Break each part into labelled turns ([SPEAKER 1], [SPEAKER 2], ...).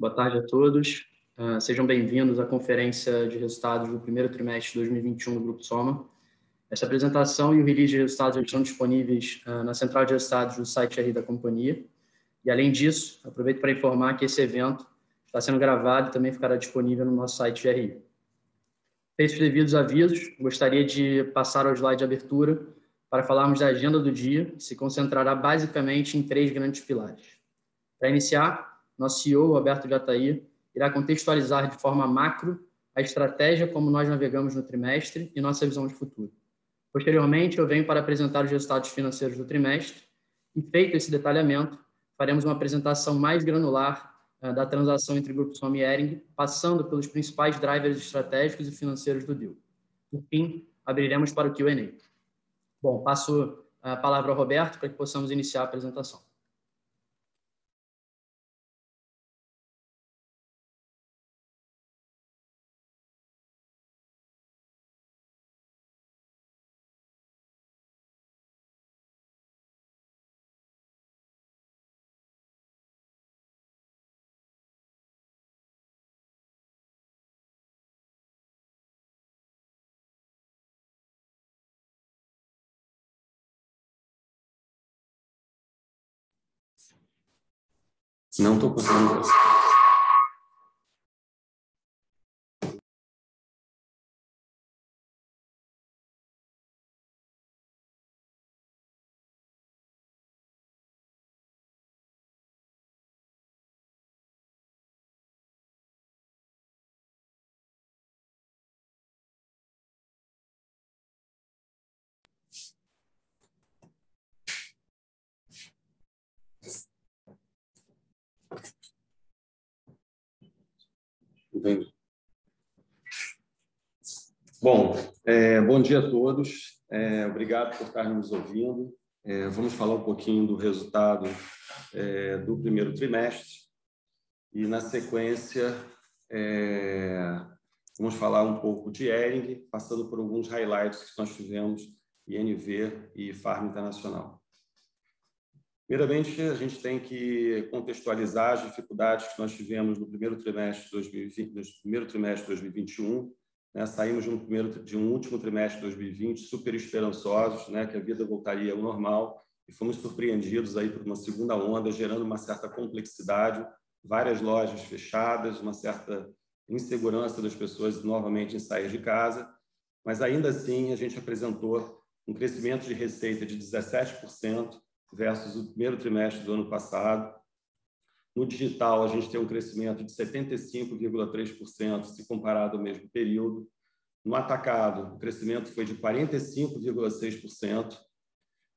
[SPEAKER 1] Boa tarde a todos. Uh, sejam bem-vindos à conferência de resultados do primeiro trimestre de 2021 do Grupo Soma. Essa apresentação e o release de resultados estão disponíveis uh, na central de resultados do site RI da companhia. E, além disso, aproveito para informar que esse evento está sendo gravado e também ficará disponível no nosso site de RI. Feitos os devidos avisos, gostaria de passar ao slide de abertura para falarmos da agenda do dia, que se concentrará basicamente em três grandes pilares. Para iniciar, nosso CEO, Roberto Jataí, irá contextualizar de forma macro a estratégia como nós navegamos no trimestre e nossa visão de futuro. Posteriormente, eu venho para apresentar os resultados financeiros do trimestre e, feito esse detalhamento, faremos uma apresentação mais granular uh, da transação entre Grupo Soma e Ering, passando pelos principais drivers estratégicos e financeiros do deal. Por fim, abriremos para o Q&A. Bom, passo a palavra ao Roberto para que possamos iniciar a apresentação.
[SPEAKER 2] Não estou conseguindo. Entendi. Bom, é, bom dia a todos. É, obrigado por estarem nos ouvindo. É, vamos falar um pouquinho do resultado é, do primeiro trimestre e, na sequência, é, vamos falar um pouco de Ering, passando por alguns highlights que nós tivemos INV e Farm Internacional. Primeiramente, a gente tem que contextualizar as dificuldades que nós tivemos no primeiro trimestre de 2020, no primeiro trimestre de 2021. Né? Saímos de um, primeiro, de um último trimestre de 2020 super esperançosos, né? que a vida voltaria ao normal, e fomos surpreendidos aí por uma segunda onda, gerando uma certa complexidade, várias lojas fechadas, uma certa insegurança das pessoas novamente em sair de casa, mas ainda assim a gente apresentou um crescimento de receita de 17%, versus o primeiro trimestre do ano passado. No digital, a gente tem um crescimento de 75,3% se comparado ao mesmo período. No atacado, o crescimento foi de 45,6%.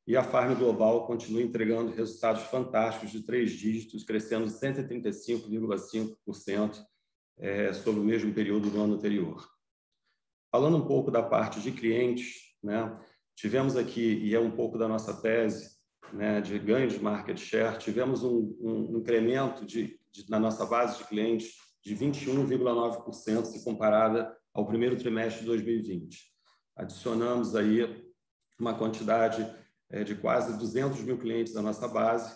[SPEAKER 2] E a Farm Global continua entregando resultados fantásticos de três dígitos, crescendo 135,5% é, sobre o mesmo período do ano anterior. Falando um pouco da parte de clientes, né, tivemos aqui, e é um pouco da nossa tese, né, de ganho de market share, tivemos um, um incremento de, de, na nossa base de clientes de 21,9% se comparada ao primeiro trimestre de 2020. Adicionamos aí uma quantidade é, de quase 200 mil clientes da nossa base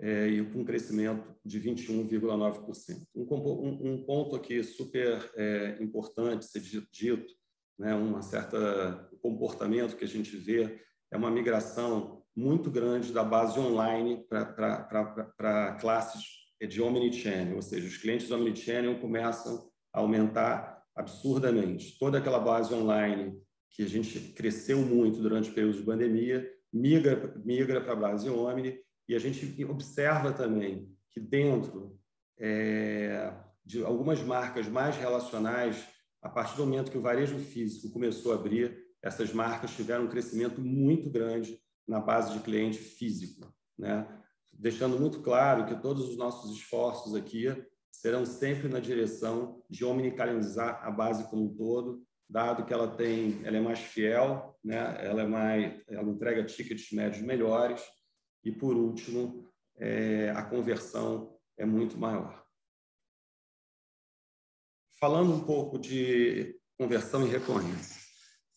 [SPEAKER 2] é, e com um crescimento de 21,9%. Um, um, um, ponto aqui super é, importante ser dito, né, uma certa comportamento que a gente vê é uma migração muito grande da base online para classes de omnichannel, ou seja, os clientes omnichannel começam a aumentar absurdamente. Toda aquela base online que a gente cresceu muito durante o período de pandemia migra, migra para a base omni e a gente observa também que dentro é, de algumas marcas mais relacionais, a partir do momento que o varejo físico começou a abrir, essas marcas tiveram um crescimento muito grande na base de cliente físico, né? deixando muito claro que todos os nossos esforços aqui serão sempre na direção de omnicanalizar a base como um todo, dado que ela tem, ela é mais fiel, né? Ela é mais, ela entrega tickets médios melhores e por último, é, a conversão é muito maior. Falando um pouco de conversão e recorrência.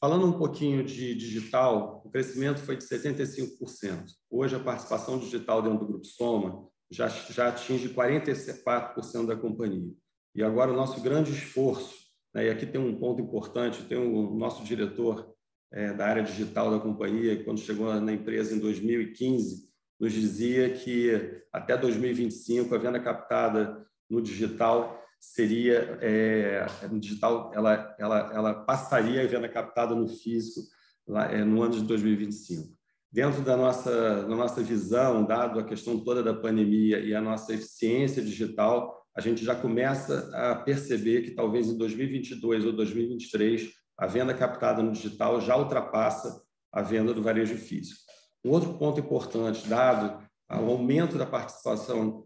[SPEAKER 2] Falando um pouquinho de digital, o crescimento foi de 75%. Hoje, a participação digital dentro do Grupo Soma já, já atinge 44% da companhia. E agora o nosso grande esforço, né, e aqui tem um ponto importante, tem o nosso diretor é, da área digital da companhia, quando chegou na empresa em 2015, nos dizia que até 2025 a venda captada no digital seria é, no digital ela, ela, ela passaria a venda captada no físico lá, é, no ano de 2025. Dentro da nossa, da nossa visão, dado a questão toda da pandemia e a nossa eficiência digital, a gente já começa a perceber que talvez em 2022 ou 2023 a venda captada no digital já ultrapassa a venda do varejo físico. Um outro ponto importante, dado o aumento da participação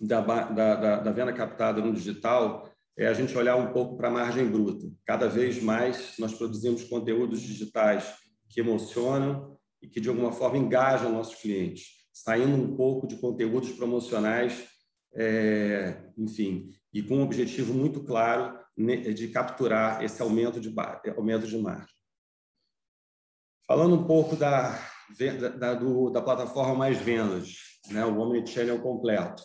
[SPEAKER 2] da, da, da, venda captada no digital, é a gente olhar um pouco para a margem bruta. Cada vez mais nós produzimos conteúdos digitais que emocionam e que, de alguma forma, engajam nossos clientes, saindo um pouco de conteúdos promocionais, é, enfim, e com um objetivo muito claro de capturar esse aumento de, aumento de margem. Falando um pouco da, da, do, da plataforma Mais Vendas, né, o Omnichannel completo.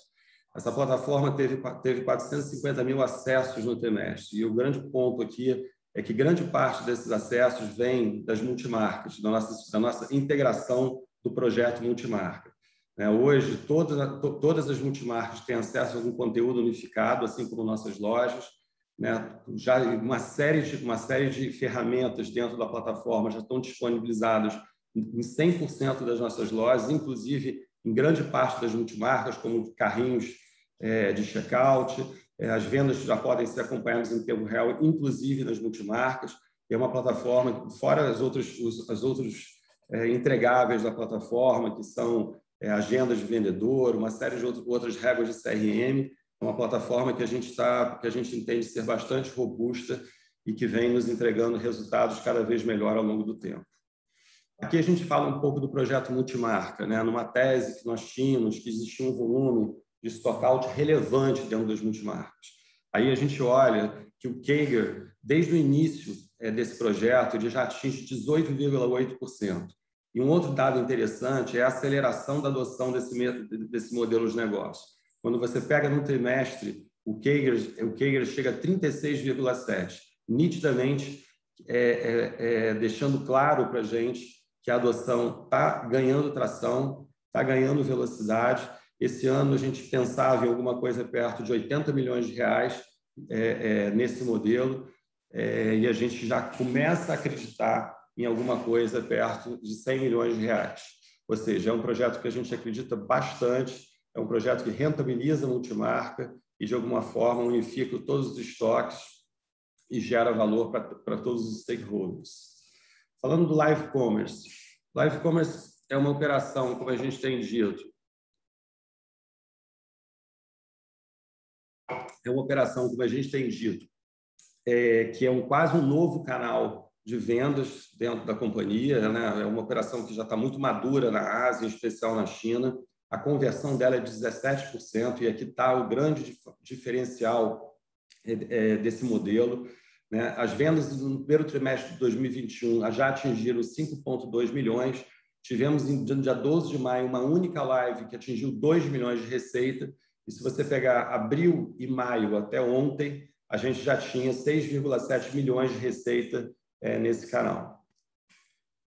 [SPEAKER 2] Essa plataforma teve, teve 450 mil acessos no trimestre. E o grande ponto aqui é que grande parte desses acessos vem das multimarcas, da nossa, da nossa integração do projeto multimarca. Né, hoje, todas, todas as multimarcas têm acesso a um conteúdo unificado, assim como nossas lojas né? Já uma série de uma série de ferramentas dentro da plataforma já estão disponibilizadas em 100% das nossas lojas, inclusive em grande parte das multimarcas, como carrinhos de checkout. É, as vendas já podem ser acompanhadas em tempo real, inclusive nas multimarcas. É uma plataforma, fora as outras, as outros é, entregáveis da plataforma, que são é, agendas de vendedor, uma série de outras regras de CRM, uma plataforma que a gente está, que a gente entende ser bastante robusta e que vem nos entregando resultados cada vez melhor ao longo do tempo. Aqui a gente fala um pouco do projeto multimarca, né? Numa tese que nós tínhamos que existia um volume de stockout relevante dentro das multimarcas. Aí a gente olha que o Kager, desde o início é, desse projeto, ele já atinge 18,8%. E um outro dado interessante é a aceleração da adoção desse, desse modelo de negócio. Quando você pega no trimestre, o Kager, o Kager chega a 36,7, nitidamente é, é, é, deixando claro para a gente que a adoção está ganhando tração, está ganhando velocidade. Esse ano a gente pensava em alguma coisa perto de 80 milhões de reais é, é, nesse modelo é, e a gente já começa a acreditar em alguma coisa perto de 100 milhões de reais. Ou seja, é um projeto que a gente acredita bastante é um projeto que rentabiliza a multimarca e, de alguma forma, unifica todos os estoques e gera valor para todos os stakeholders. Falando do live commerce. Live commerce é uma operação, como a gente tem dito, é uma operação, como a gente tem dito, é, que é um, quase um novo canal de vendas dentro da companhia. Né? É uma operação que já está muito madura na Ásia, em especial na China a conversão dela é de 17%, e aqui está o grande diferencial é, é, desse modelo. Né? As vendas no primeiro trimestre de 2021 já atingiram 5,2 milhões. Tivemos, no dia 12 de maio, uma única live que atingiu 2 milhões de receita. E se você pegar abril e maio até ontem, a gente já tinha 6,7 milhões de receita é, nesse canal.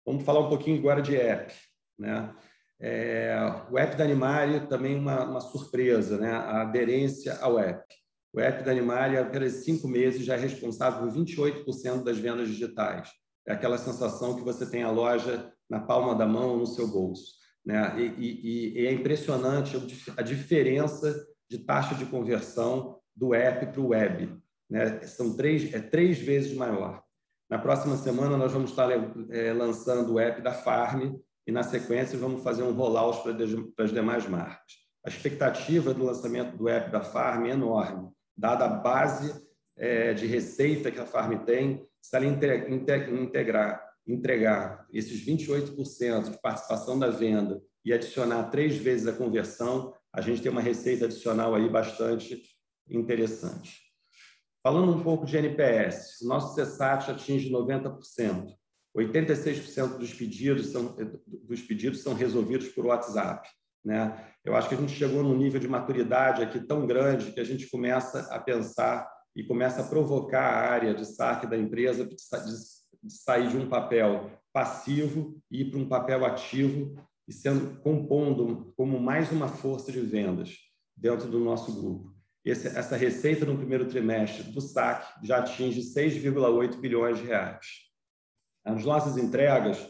[SPEAKER 2] Vamos falar um pouquinho agora de app. Né? É, o app da Animalia também uma, uma surpresa, né? a aderência ao app. O app da Animalia, apenas cinco meses, já é responsável por 28% das vendas digitais. É aquela sensação que você tem a loja na palma da mão, no seu bolso. Né? E, e, e é impressionante a diferença de taxa de conversão do app para o web. Né? São três, é três vezes maior. Na próxima semana, nós vamos estar é, lançando o app da Farm, e, na sequência, vamos fazer um rollout para as demais marcas. A expectativa do lançamento do app da Farm é enorme, dada a base é, de receita que a Farm tem, se ela integrar, entregar esses 28% de participação da venda e adicionar três vezes a conversão, a gente tem uma receita adicional aí bastante interessante. Falando um pouco de NPS, nosso CSAT atinge 90%. 86% dos pedidos, são, dos pedidos são resolvidos por WhatsApp. Né? Eu acho que a gente chegou num nível de maturidade aqui tão grande que a gente começa a pensar e começa a provocar a área de saque da empresa de sair de um papel passivo e ir para um papel ativo e sendo compondo como mais uma força de vendas dentro do nosso grupo. Esse, essa receita no primeiro trimestre do saque já atinge 6,8 bilhões de reais. As nossas entregas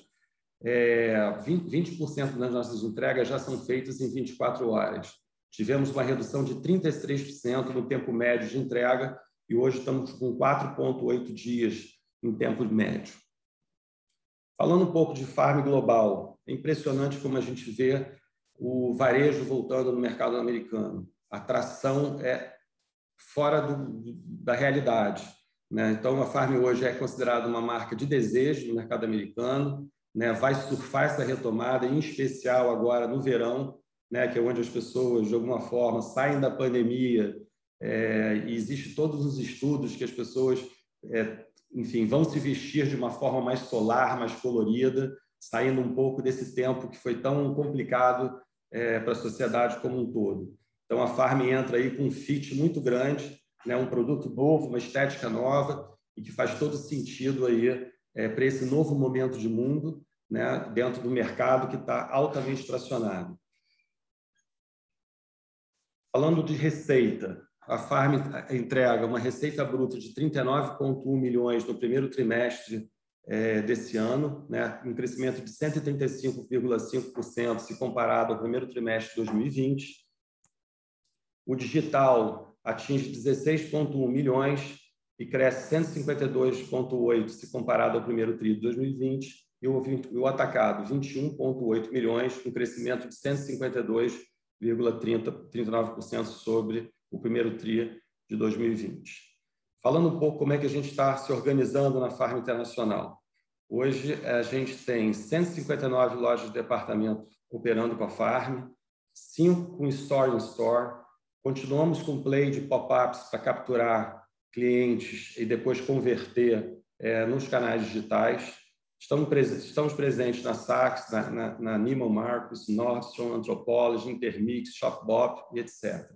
[SPEAKER 2] é, 20%, 20 das nossas entregas já são feitas em 24 horas. Tivemos uma redução de 33% no tempo médio de entrega e hoje estamos com 4,8 dias em tempo médio. Falando um pouco de farm global, é impressionante como a gente vê o varejo voltando no mercado americano. A tração é fora do, da realidade. Né? Então, a Farm hoje é considerada uma marca de desejo no mercado americano né, vai surfar essa retomada, em especial agora no verão, né, que é onde as pessoas, de alguma forma, saem da pandemia é, e existe todos os estudos que as pessoas, é, enfim, vão se vestir de uma forma mais solar, mais colorida, saindo um pouco desse tempo que foi tão complicado é, para a sociedade como um todo. Então, a Farm entra aí com um fit muito grande, né, um produto novo, uma estética nova e que faz todo sentido aí é, para esse novo momento de mundo, né, dentro do mercado que está altamente tracionado. Falando de receita, a Farm entrega uma receita bruta de 39,1 milhões no primeiro trimestre é, desse ano, né, um crescimento de 135,5% se comparado ao primeiro trimestre de 2020. O digital atinge 16,1 milhões e cresce 152,8% se comparado ao primeiro TRI de 2020, e o, e o atacado 21,8 milhões, um crescimento de 152,39% sobre o primeiro TRI de 2020. Falando um pouco como é que a gente está se organizando na Farm Internacional. Hoje a gente tem 159 lojas de departamento operando com a Farm, cinco com Store in Store, continuamos com play de pop-ups para capturar clientes e depois converter é, nos canais digitais. Estamos, pres estamos presentes na Saks, na, na, na Neiman Marcus, Nordstrom, Anthropologie, Intermix, Shopbop e etc.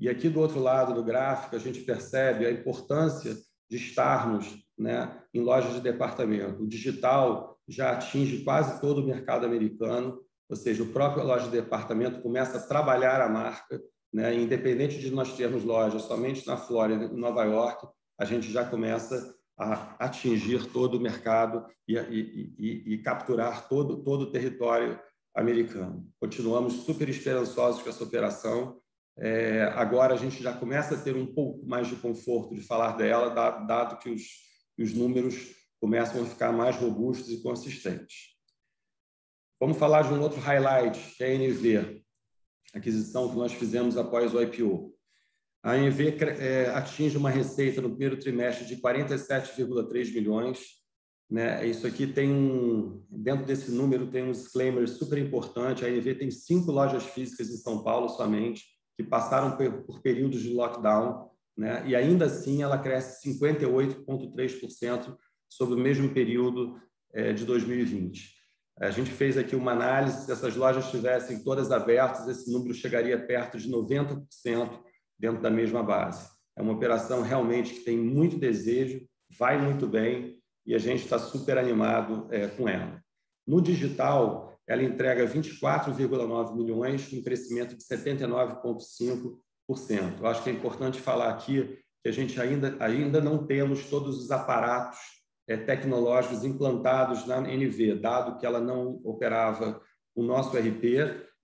[SPEAKER 2] E aqui do outro lado do gráfico, a gente percebe a importância de estarmos né, em lojas de departamento. O digital já atinge quase todo o mercado americano, ou seja, o próprio loja de departamento começa a trabalhar a marca né? Independente de nós termos lojas somente na Flórida e Nova York, a gente já começa a atingir todo o mercado e, e, e, e capturar todo, todo o território americano. Continuamos super esperançosos com essa operação. É, agora a gente já começa a ter um pouco mais de conforto de falar dela, dado que os, os números começam a ficar mais robustos e consistentes. Vamos falar de um outro highlight, que é a NV aquisição que nós fizemos após o IPO. A ANV é, atinge uma receita no primeiro trimestre de 47,3 milhões. Né? Isso aqui tem um, dentro desse número tem um disclaimer super importante. A ANV tem cinco lojas físicas em São Paulo somente que passaram por, períodos de lockdown, né? E ainda assim ela cresce 58,3% sobre o mesmo período é, de 2020. A gente fez aqui uma análise, se essas lojas estivessem todas abertas, esse número chegaria perto de 90% dentro da mesma base. É uma operação realmente que tem muito desejo, vai muito bem e a gente está super animado é, com ela. No digital, ela entrega 24,9 milhões, um crescimento de 79,5%. Eu acho que é importante falar aqui que a gente ainda, ainda não temos todos os aparatos é, tecnológicos implantados na NV, dado que ela não operava o nosso RP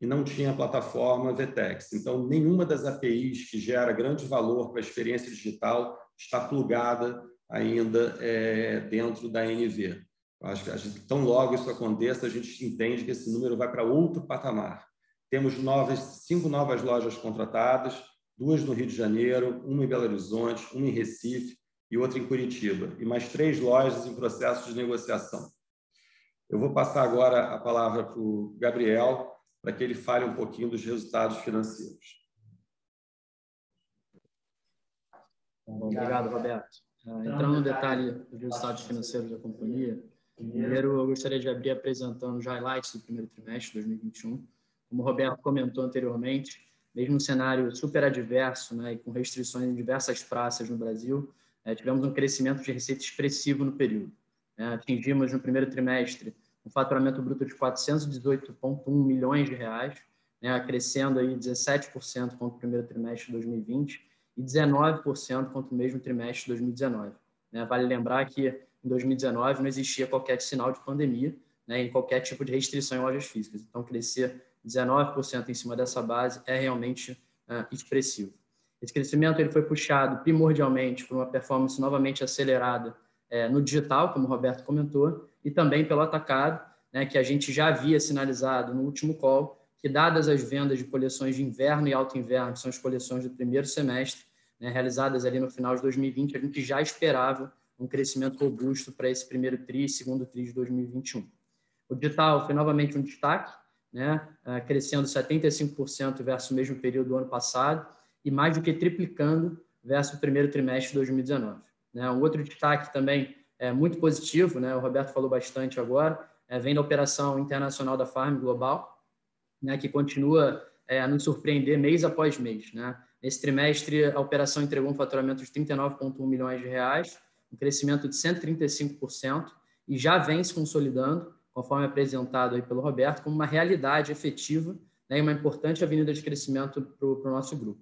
[SPEAKER 2] e não tinha a plataforma VTEX. Então, nenhuma das APIs que gera grande valor para a experiência digital está plugada ainda é, dentro da NV. Acho que gente, tão logo isso aconteça, a gente entende que esse número vai para outro patamar. Temos novas, cinco novas lojas contratadas, duas no Rio de Janeiro, uma em Belo Horizonte, uma em Recife, e outra em Curitiba, e mais três lojas em processo de negociação. Eu vou passar agora a palavra para o Gabriel, para que ele fale um pouquinho dos resultados financeiros.
[SPEAKER 1] Obrigado, Roberto. Ah, entrando no detalhe dos resultados financeiros da companhia, primeiro eu gostaria de abrir apresentando os highlights do primeiro trimestre de 2021. Como o Roberto comentou anteriormente, mesmo no cenário super adverso né, e com restrições em diversas praças no Brasil, é, tivemos um crescimento de receita expressivo no período. É, atingimos no primeiro trimestre um faturamento bruto de 418,1 milhões de reais, né, crescendo aí 17% contra o primeiro trimestre de 2020 e 19% contra o mesmo trimestre de 2019. Né? Vale lembrar que em 2019 não existia qualquer sinal de pandemia né, em qualquer tipo de restrição em lojas físicas. Então, crescer 19% em cima dessa base é realmente uh, expressivo. Esse crescimento ele foi puxado primordialmente por uma performance novamente acelerada é, no digital, como o Roberto comentou, e também pelo atacado, né, que a gente já havia sinalizado no último call, que dadas as vendas de coleções de inverno e alto inverno, que são as coleções do primeiro semestre, né, realizadas ali no final de 2020, a gente já esperava um crescimento robusto para esse primeiro TRI e segundo TRI de 2021. O digital foi novamente um destaque, né, ah, crescendo 75% versus o mesmo período do ano passado e mais do que triplicando versus o primeiro trimestre de 2019. Né. Um outro destaque também é muito positivo, né, o Roberto falou bastante agora, é, vem da operação internacional da Farm Global, né, que continua é, a nos surpreender mês após mês. Né. Nesse trimestre, a operação entregou um faturamento de 39,1 milhões de reais, um crescimento de 135%, e já vem se consolidando, conforme apresentado aí pelo Roberto, como uma realidade efetiva né, e uma importante avenida de crescimento para o nosso grupo.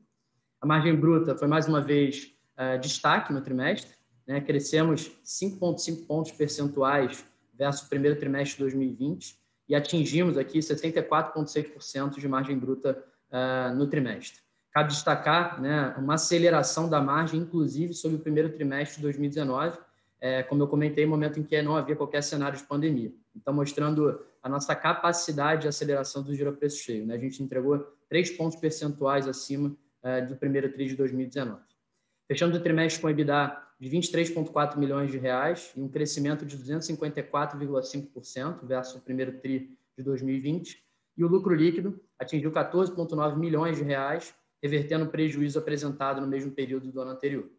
[SPEAKER 1] A margem bruta foi, mais uma vez, uh, destaque no trimestre. Né, crescemos 5,5 pontos percentuais versus o primeiro trimestre de 2020 e atingimos aqui 74,6% de margem bruta uh, no trimestre. Cabe destacar né, uma aceleração da margem, inclusive, sobre o primeiro trimestre de 2019, é, como eu comentei, momento em que não havia qualquer cenário de pandemia. Então, mostrando a nossa capacidade de aceleração do giro preço cheio. Né? A gente entregou três pontos percentuais acima é, do primeiro TRI de 2019. Fechando o trimestre com EBITDA de 23,4 milhões de reais e um crescimento de 254,5% versus o primeiro TRI de 2020. E o lucro líquido atingiu 14,9 milhões de reais, revertendo o prejuízo apresentado no mesmo período do ano anterior.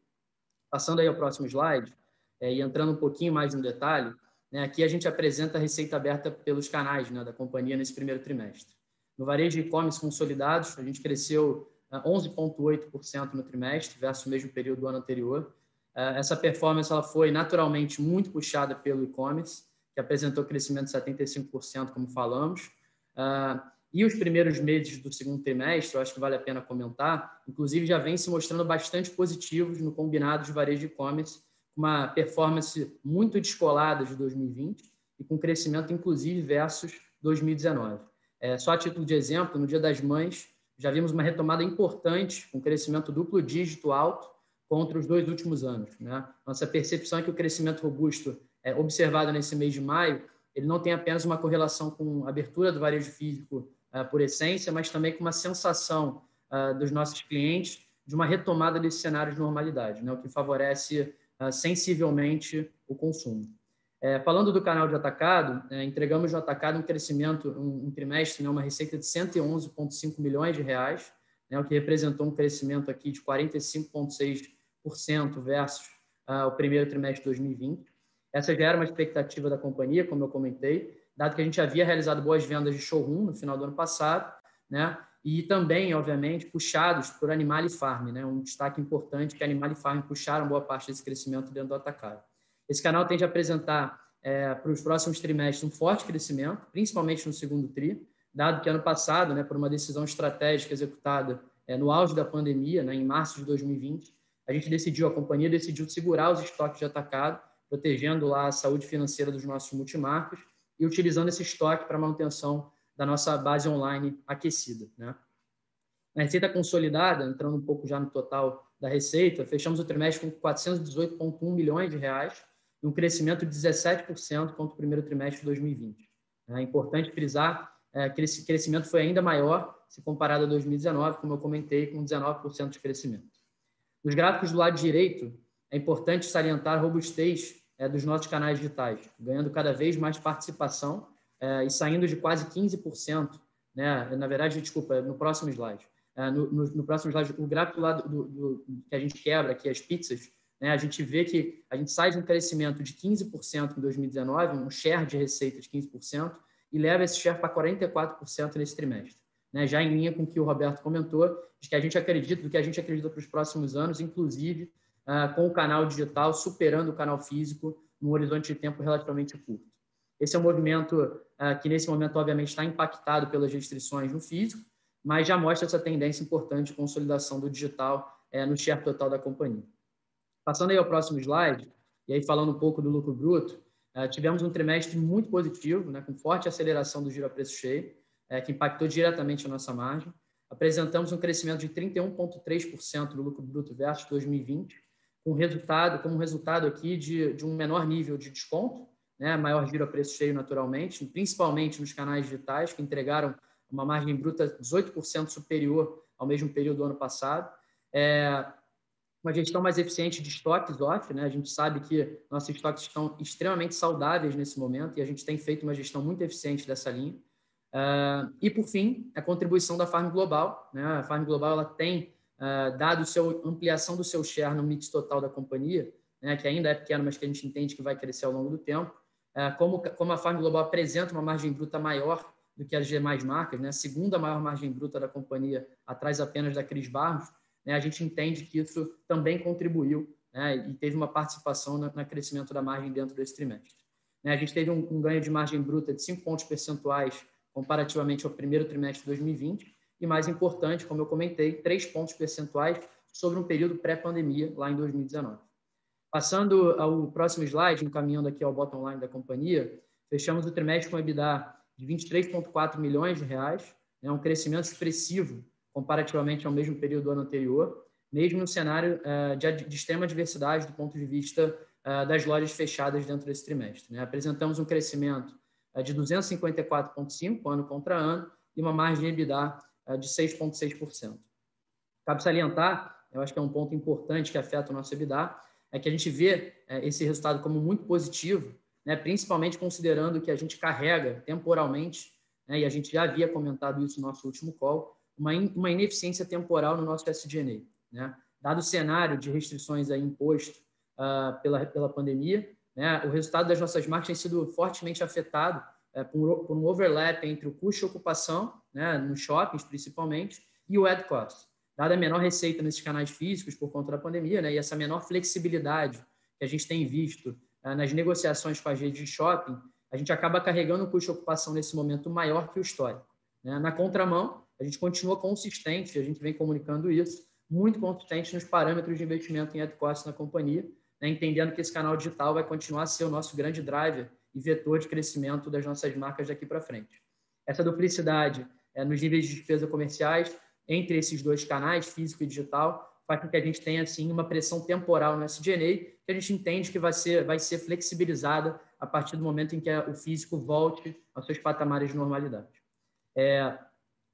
[SPEAKER 1] Passando aí ao próximo slide, é, e entrando um pouquinho mais no detalhe, né, aqui a gente apresenta a receita aberta pelos canais né, da companhia nesse primeiro trimestre. No varejo de e-commerce consolidados, a gente cresceu 11,8% é, no trimestre versus o mesmo período do ano anterior. É, essa performance ela foi naturalmente muito puxada pelo e-commerce, que apresentou crescimento de 75%, como falamos. E os primeiros meses do segundo trimestre, eu acho que vale a pena comentar, inclusive já vem se mostrando bastante positivos no combinado de varejo de e-commerce, com uma performance muito descolada de 2020 e com crescimento, inclusive, versus 2019. É, só a título de exemplo, no Dia das Mães, já vimos uma retomada importante, com crescimento duplo dígito alto contra os dois últimos anos. Né? Nossa percepção é que o crescimento robusto é, observado nesse mês de maio, ele não tem apenas uma correlação com a abertura do varejo físico por essência, mas também com uma sensação uh, dos nossos clientes de uma retomada desse cenário de normalidade, né, o que favorece uh, sensivelmente o consumo. É, falando do canal de atacado, é, entregamos no atacado um crescimento, um, um trimestre, né, uma receita de 111,5 milhões de reais, né, o que representou um crescimento aqui de 45,6% versus o primeiro trimestre de 2020. Essa já era uma expectativa da companhia, como eu comentei, dado que a gente havia realizado boas vendas de showroom no final do ano passado, né? E também, obviamente, puxados por Animal Farm, né? Um destaque importante que Animal Farm puxaram boa parte desse crescimento dentro do atacado. Esse canal tende a apresentar é, para os próximos trimestres um forte crescimento, principalmente no segundo tri, dado que ano passado, né, por uma decisão estratégica executada é, no auge da pandemia, né, em março de 2020, a gente decidiu, a companhia decidiu segurar os estoques de atacado, protegendo lá a saúde financeira dos nossos multimarcos e utilizando esse estoque para manutenção da nossa base online aquecida. Né? Na receita consolidada, entrando um pouco já no total da receita, fechamos o trimestre com 418,1 milhões de reais um crescimento de 17% contra o primeiro trimestre de 2020. É importante frisar é, que esse crescimento foi ainda maior se comparado a 2019, como eu comentei, com 19% de crescimento. Nos gráficos do lado direito, é importante salientar a robustez é, dos nossos canais digitais, ganhando cada vez mais participação é, e saindo de quase 15%, né? na verdade, desculpa, no próximo slide. É, no, no, no, próximo slide, o gráfico lá do, do, do, que a gente quebra aqui, as pizzas, né? a gente vê que a gente sai de um crescimento de 15% em 2019, um share de receita de 15%, e leva esse share para 44% nesse trimestre. né, já em linha com o que o Roberto comentou, de que a gente acredita, do que a gente acredita para os próximos anos, inclusive uh, com o canal digital superando o canal físico num horizonte de tempo relativamente curto. Esse é um movimento uh, que, nesse momento, obviamente, está impactado pelas restrições no físico, mas já mostra essa tendência importante de consolidação do digital uh, no share total da companhia. Passando aí ao próximo slide, e aí falando um pouco do lucro bruto, uh, tivemos um trimestre muito positivo, né, com forte aceleração do giro a preço cheio, que impactou diretamente a nossa margem. Apresentamos um crescimento de 31,3% do lucro bruto versus 2020, com resultado, como resultado aqui de, de um menor nível de desconto, né, maior giro a preço cheio naturalmente, principalmente nos canais digitais, que entregaram uma margem bruta 18% superior ao mesmo período do ano passado. É, uma gestão mais eficiente de estoques off, né? A gente sabe que nossos estoques estão extremamente saudáveis nesse momento e a gente tem feito uma gestão muito eficiente dessa linha. Uh, e por fim, a contribuição da Farm Global, né? A Farm Global ela tem uh, dado seu ampliação do seu share no mix total da companhia, né? Que ainda é pequeno, mas que a gente entende que vai crescer ao longo do tempo. É, como, como a Farm Global apresenta uma margem bruta maior do que as demais marcas, né, a segunda maior margem bruta da companhia, atrás apenas da Cris Barros, né, a gente entende que isso também contribuiu né, e teve uma participação no, no, crescimento da margem dentro desse trimestre. Né, a gente teve um, um, ganho de margem bruta de 5 pontos percentuais comparativamente ao primeiro trimestre de 2020 e, mais importante, como eu comentei, 3 pontos percentuais sobre um período pré-pandemia, lá em 2019. Passando ao próximo slide, encaminhando aqui ao bottom line da companhia, fechamos o trimestre com EBITDA de 23,4 milhões de reais, né, um crescimento expressivo comparativamente ao mesmo período do ano anterior, mesmo no cenário uh, de, de, extrema diversidade do ponto de vista uh, das lojas fechadas dentro desse trimestre. Né? Apresentamos um crescimento uh, de 254,5% ano contra ano e uma margem de EBITDA de 6,6%. Cabe salientar, eu acho que é um ponto importante que afeta o nosso EBITDA, é que a gente vê é, esse resultado como muito positivo, né, principalmente considerando que a gente carrega temporalmente, né, e a gente já havia comentado isso no nosso último call, uma, in, uma ineficiência temporal no nosso SG&A. Né? Dado o cenário de restrições aí imposto uh, pela, pela pandemia, né, o resultado das nossas marcas tem sido fortemente afetado é, por, por, um overlap entre o custo de ocupação, né, nos shoppings principalmente, e o ad cost dada a menor receita nesses canais físicos por conta da pandemia, né, e essa menor flexibilidade que a gente tem visto uh, nas negociações com as redes de shopping, a gente acaba carregando o custo de ocupação nesse momento maior que o histórico. Né? Na contramão, a gente continua consistente, a gente vem comunicando isso, muito consistente nos parâmetros de investimento em ad cost na companhia, né, entendendo que esse canal digital vai continuar a ser o nosso grande driver e vetor de crescimento das nossas marcas daqui para frente. Essa duplicidade nos níveis de despesa comerciais entre esses dois canais, físico e digital, faz com que a gente tenha assim uma pressão temporal no SG&A, que a gente entende que vai ser vai ser flexibilizada a partir do momento em que o físico volte aos seus patamares de normalidade. É,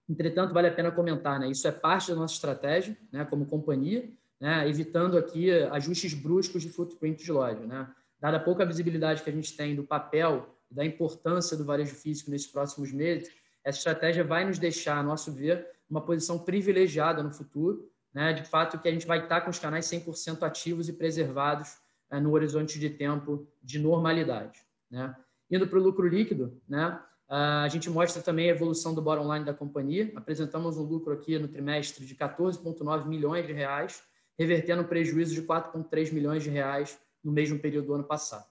[SPEAKER 1] entretanto, vale a pena comentar, né? Isso é parte da nossa estratégia, né? Como companhia, né? Evitando aqui ajustes bruscos de footprint de loja, né? Dada a pouca visibilidade que a gente tem do papel da importância do varejo físico nesses próximos meses, essa estratégia vai nos deixar, a nosso ver, uma posição privilegiada no futuro, né? de fato que a gente vai estar com os canais 100% ativos e preservados é, no horizonte de tempo de normalidade. Né? Indo para o lucro líquido, né? a gente mostra também a evolução do bottom line da companhia. Apresentamos um lucro aqui no trimestre de 14,9 milhões de reais, revertendo um prejuízo de 4,3 milhões de reais no mesmo período do ano passado.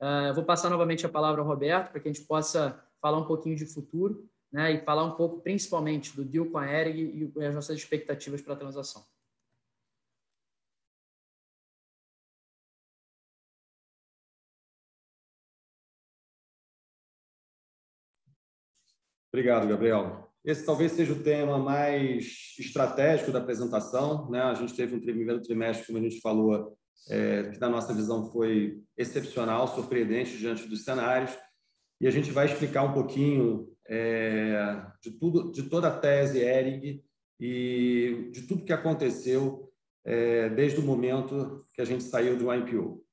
[SPEAKER 1] Uh, vou passar novamente a palavra ao Roberto para que a gente possa falar um pouquinho de futuro né, e falar um pouco principalmente do deal com a ERG e as nossas expectativas para a transação.
[SPEAKER 2] Obrigado, Gabriel. Esse talvez seja o tema mais estratégico da apresentação. Né? A gente teve um primeiro trimestre, como a gente falou, é, que na nossa visão foi excepcional, surpreendente diante dos cenários. E a gente vai explicar um pouquinho é, de tudo, de toda a tese Ering e de tudo que aconteceu é, desde o momento que a gente saiu do IPO.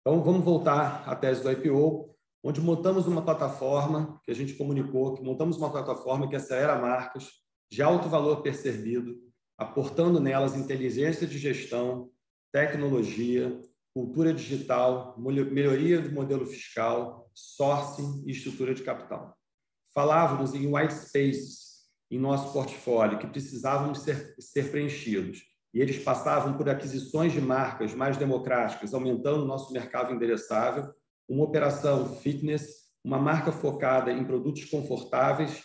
[SPEAKER 2] Então, vamos voltar à tese do IPO, onde montamos uma plataforma que a gente comunicou, que montamos uma plataforma que acelera marcas de alto valor percebido, aportando nelas inteligência de gestão, tecnologia, cultura digital, melhoria do modelo fiscal, sourcing e estrutura de capital falávamos em white spaces, em nosso portfólio que precisavam ser, ser preenchidos. E eles passavam por aquisições de marcas mais democráticas, aumentando o nosso mercado endereçável, uma operação fitness, uma marca focada em produtos confortáveis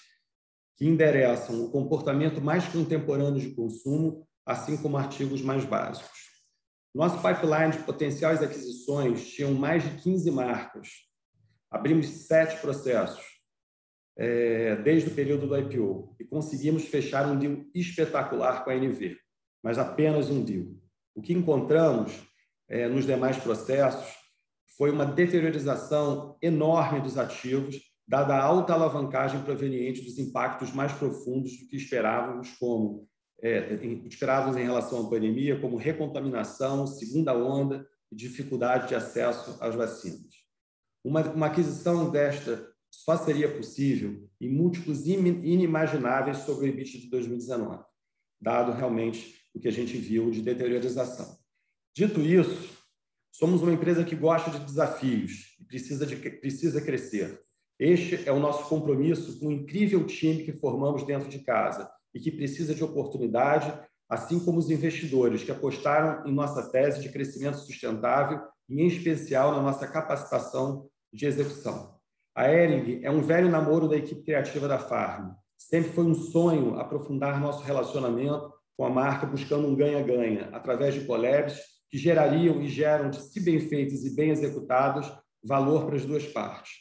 [SPEAKER 2] que endereçam o comportamento mais contemporâneo de consumo, assim como artigos mais básicos. Nosso pipeline de potenciais aquisições tinha mais de 15 marcas. Abrimos sete processos é, desde o período do IPO e conseguimos fechar um deal espetacular com a NV, mas apenas um deal. O que encontramos é, nos demais processos foi uma deteriorização enorme dos ativos, dada a alta alavancagem proveniente dos impactos mais profundos do que esperávamos, como é, esperávamos em relação à pandemia, como recontaminação, segunda onda e dificuldade de acesso às vacinas. Uma, uma aquisição desta só seria possível em múltiplos inimagináveis sobre o EBIT de 2019, dado realmente o que a gente viu de deteriorização. Dito isso, somos uma empresa que gosta de desafios e precisa, de, precisa crescer. Este é o nosso compromisso com o incrível time que formamos dentro de casa e que precisa de oportunidade, assim como os investidores que apostaram em nossa tese de crescimento sustentável e, em especial, na nossa capacitação de execução. A Ering é um velho namoro da equipe criativa da Farm. Sempre foi um sonho aprofundar nosso relacionamento com a marca, buscando um ganha-ganha, através de collabs que gerariam e geram, se bem feitos e bem executados, valor para as duas partes.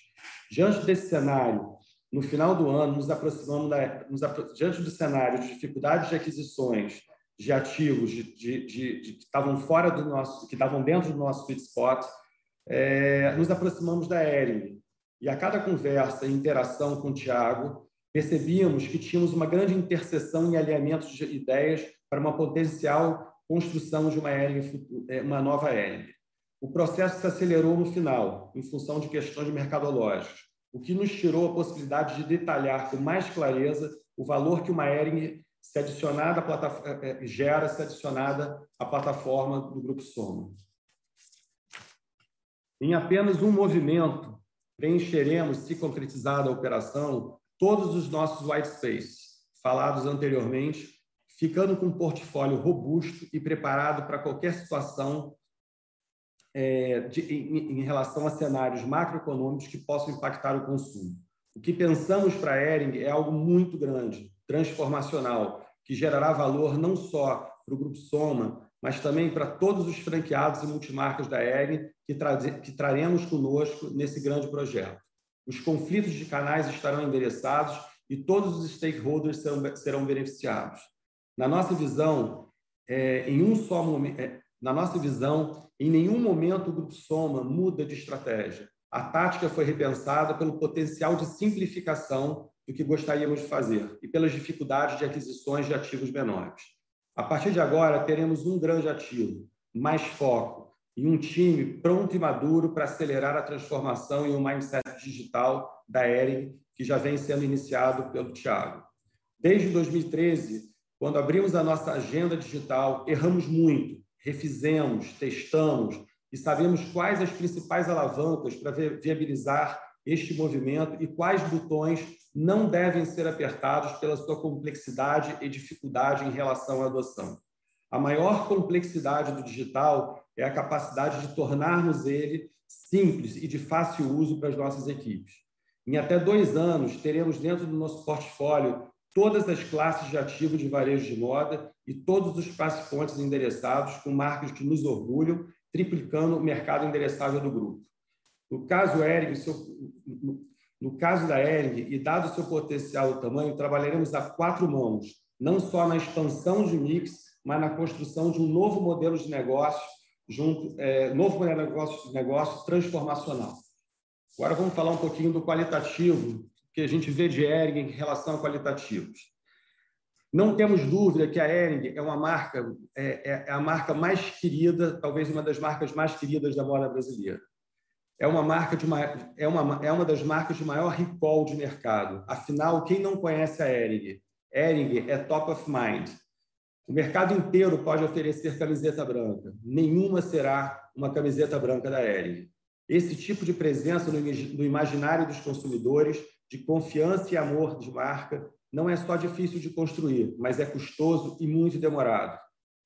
[SPEAKER 2] Diante desse cenário, no final do ano, nos aproximamos da, nos, diante do cenário de dificuldades de aquisições de ativos de, de, de, de, que estavam fora do nosso, que estavam dentro do nosso sweet spot, é, nos aproximamos da Ering. E a cada conversa e interação com o Tiago, percebíamos que tínhamos uma grande interseção e alinhamento de ideias para uma potencial construção de uma, Ering, é, uma nova Ering. O processo se acelerou no final, em função de questões mercadológicas o que nos tirou a possibilidade de detalhar com mais clareza o valor que uma Ering se adicionada à eh, gera se adicionada à plataforma do Grupo Soma. Em apenas um movimento, preencheremos, se concretizada a operação, todos os nossos white space, falados anteriormente, ficando com um portfólio robusto e preparado para qualquer situação é, de, em, em, relação a cenários macroeconômicos que possam impactar o consumo. O que pensamos para a Ering é algo muito grande, transformacional, que gerará valor não só para o Grupo Soma, mas também para todos os franqueados e multimarcas da Ering que, tra que traremos conosco nesse grande projeto. Os conflitos de canais estarão endereçados e todos os stakeholders serão, serão beneficiados. Na nossa visão, é, em um só é, na nossa visão, em nenhum momento o Grupo Soma muda de estratégia. A tática foi repensada pelo potencial de simplificação do que gostaríamos de fazer e pelas dificuldades de aquisições de ativos menores. A partir de agora, teremos um grande ativo, mais foco e um time pronto e maduro para acelerar a transformação e o mindset digital da Ering, que já vem sendo iniciado pelo Tiago. Desde 2013, quando abrimos a nossa agenda digital, erramos muito, refizemos, testamos e sabemos quais as principais alavancas para viabilizar este movimento e quais botões não devem ser apertados pela sua complexidade e dificuldade em relação à adoção. A maior complexidade do digital é a capacidade de tornarmos ele simples e de fácil uso para as nossas equipes. Em até dois anos, teremos dentro do nosso portfólio todas as classes de ativos de varejo de moda e todos os passe-pontes endereçados com marcas que nos orgulham, triplicando o mercado endereçável do grupo. No caso Ering, seu, no caso da Ering, e dado o seu potencial e tamanho, trabalharemos a quatro mãos, não só na expansão de mix, mas na construção de um novo modelo de negócio, junto, é, novo modelo de negócio, de negócio transformacional. Agora vamos falar um pouquinho do qualitativo que a gente vê de Ering em relação a qualitativos. Não temos dúvida que a Ering é uma marca, é, é, é a marca mais querida, talvez uma das marcas mais queridas da moda brasileira. É uma marca de uma, é uma, é uma das marcas de maior recall de mercado. Afinal, quem não conhece a Ering? Ering é top of mind. O mercado inteiro pode oferecer camiseta branca. Nenhuma será uma camiseta branca da Ering. Esse tipo de presença no imaginário dos consumidores de confiança e amor de marca, não é só difícil de construir, mas é custoso e muito demorado.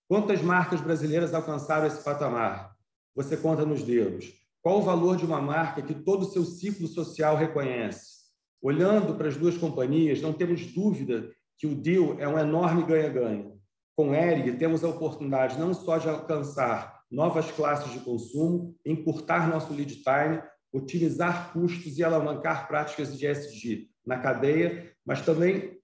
[SPEAKER 2] Quantas marcas brasileiras alcançaram esse patamar? Você conta nos dedos. Qual o valor de uma marca que todo o seu ciclo social reconhece? Olhando para as duas companhias, não temos dúvida que o deal é um enorme ganha-ganha. Com Ering, temos a oportunidade não só de alcançar novas classes de consumo, encurtar nosso lead time, otimizar custos e alavancar práticas de ESG na cadeia, mas também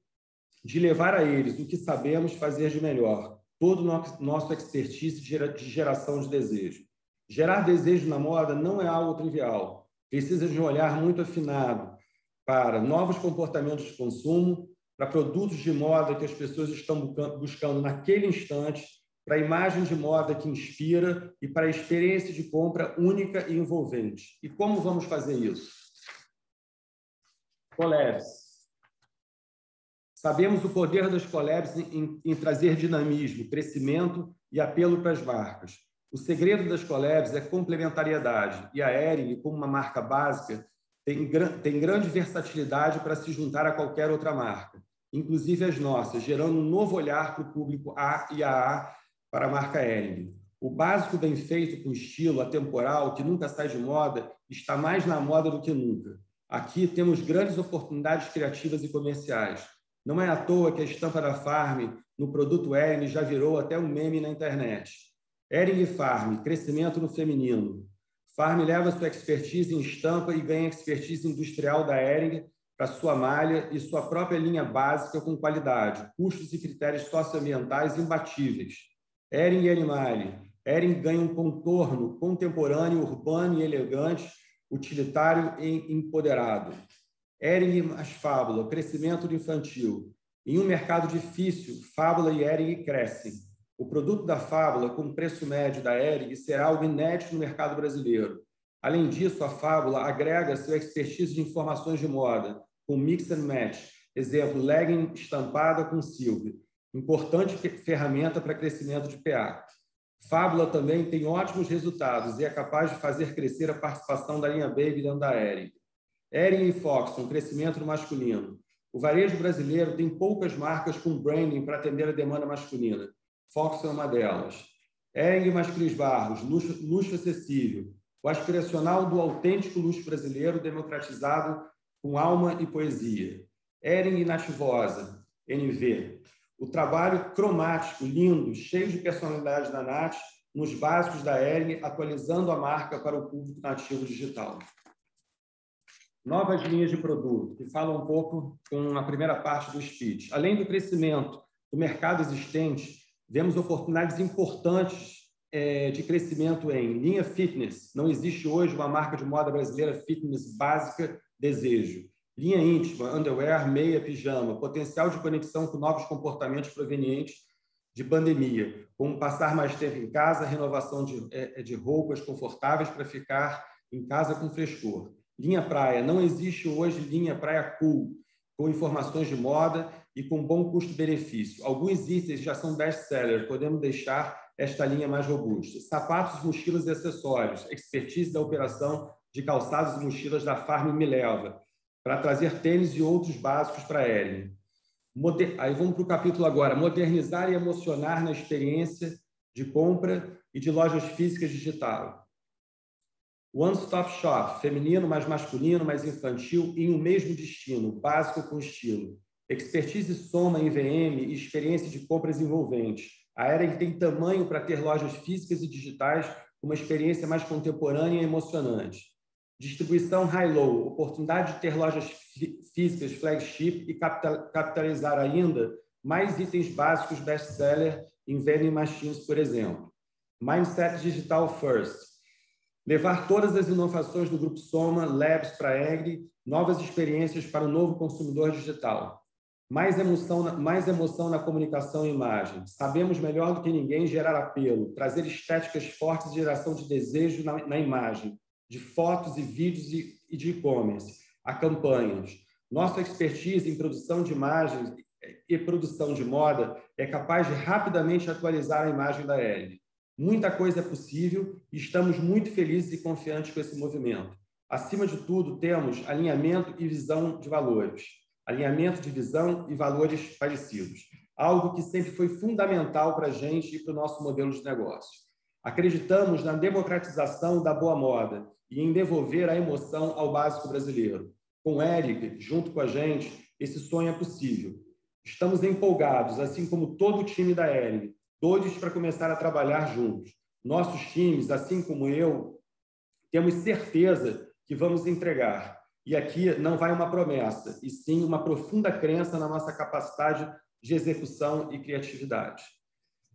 [SPEAKER 2] de levar a eles o que sabemos fazer de melhor, todo o nosso expertise de geração de desejo. Gerar desejo na moda não é algo trivial. Precisa de um olhar muito afinado para novos comportamentos de consumo, para produtos de moda que as pessoas estão buscando naquele instante, para a imagem de moda que inspira e para a experiência de compra única e envolvente. E como vamos fazer isso? Collabs. Sabemos o poder das collabs em, em, trazer dinamismo, crescimento e apelo para as marcas. O segredo das collabs é complementariedade, e a Ering, como uma marca básica, tem, tem grande versatilidade para se juntar a qualquer outra marca, inclusive as nossas, gerando um novo olhar para o público A e AA para a marca Ering. O básico bem feito com estilo atemporal, que nunca sai de moda, está mais na moda do que nunca. Aqui temos grandes oportunidades criativas e comerciais. Não é à toa que a estampa da Farm no produto Ering já virou até um meme na internet. Ering Farm, crescimento no feminino. Farm leva sua expertise em estampa e ganha expertise industrial da Ering para sua malha e sua própria linha básica com qualidade, custos e critérios socioambientais imbatíveis. Ering e Animale. Ering ganha um contorno contemporâneo, urbano e elegante, utilitário e empoderado. Ering mais Fábula, crescimento do infantil. Em um mercado difícil, Fábula e Ering crescem. O produto da Fábula, com preço médio da Ering, será algo inédito no mercado brasileiro. Além disso, a Fábula agrega seu expertise de informações de moda, com mix and match, exemplo, legging estampada com silk, importante ferramenta para crescimento de PA. Fábula também tem ótimos resultados e é capaz de fazer crescer a participação da linha Baby dentro da Ering. Ering e Fox, um crescimento no masculino. O varejo brasileiro tem poucas marcas com branding para atender a demanda masculina. Fox é uma delas. Ering mais Cris Barros, luxo, luxo acessível. O aspiracional do autêntico luxo brasileiro democratizado com alma e poesia. Ering e Nativosa, NV. O trabalho cromático, lindo, cheio de personalidade da Nath, nos básicos da Ering, atualizando a marca para o público nativo digital. Novas linhas de produto, que falam um pouco com a primeira parte do speech. Além do crescimento do mercado existente, vemos oportunidades importantes é, de crescimento em linha fitness. Não existe hoje uma marca de moda brasileira fitness básica desejo. Linha íntima, underwear, meia, pijama. Potencial de conexão com novos comportamentos provenientes de pandemia, como passar mais tempo em casa, renovação de, é, de roupas confortáveis para ficar em casa com frescor. Linha praia. Não existe hoje linha praia cool, com informações de moda e com bom custo-benefício. Alguns itens já são best-sellers, podemos deixar esta linha mais robusta. Sapatos, mochilas e acessórios, expertise da operação de calçados e mochilas da Farm Mileva, para trazer tênis e outros básicos para Ering. Moder... Aí vamos para o capítulo agora. Modernizar e emocionar na experiência de compra e de lojas físicas digital. One Stop Shop, feminino mais masculino mais infantil em um mesmo destino, básico com estilo. Expertise soma em VM e experiência de compras envolvente. A Ering tem tamanho para ter lojas físicas e digitais com uma experiência mais contemporânea e emocionante. Distribuição high-low, oportunidade de ter lojas físicas flagship e capitalizar ainda mais itens básicos best-seller em vending machines, por exemplo. Mindset digital first. Levar todas as inovações do Grupo Soma Labs para a Egri, novas experiências para o novo consumidor digital mais emoção, mais emoção na comunicação e imagem. Sabemos melhor do que ninguém gerar apelo, trazer estéticas fortes e geração de desejo na, na imagem, de fotos e vídeos e, e de e-commerce, a campanhas. Nossa expertise em produção de imagens e produção de moda é capaz de rapidamente atualizar a imagem da L. Muita coisa é possível e estamos muito felizes e confiantes com esse movimento. Acima de tudo, temos alinhamento e visão de valores. alinhamento de visão e valores parecidos, algo que sempre foi fundamental para a gente e para o nosso modelo de negócio. Acreditamos na democratização da boa moda e em devolver a emoção ao básico brasileiro. Com o Eric, junto com a gente, esse sonho é possível. Estamos empolgados, assim como todo o time da Eric, todos para começar a trabalhar juntos. Nossos times, assim como eu, temos certeza que vamos entregar. E aqui não vai uma promessa, e sim uma profunda crença na nossa capacidade de execução e criatividade.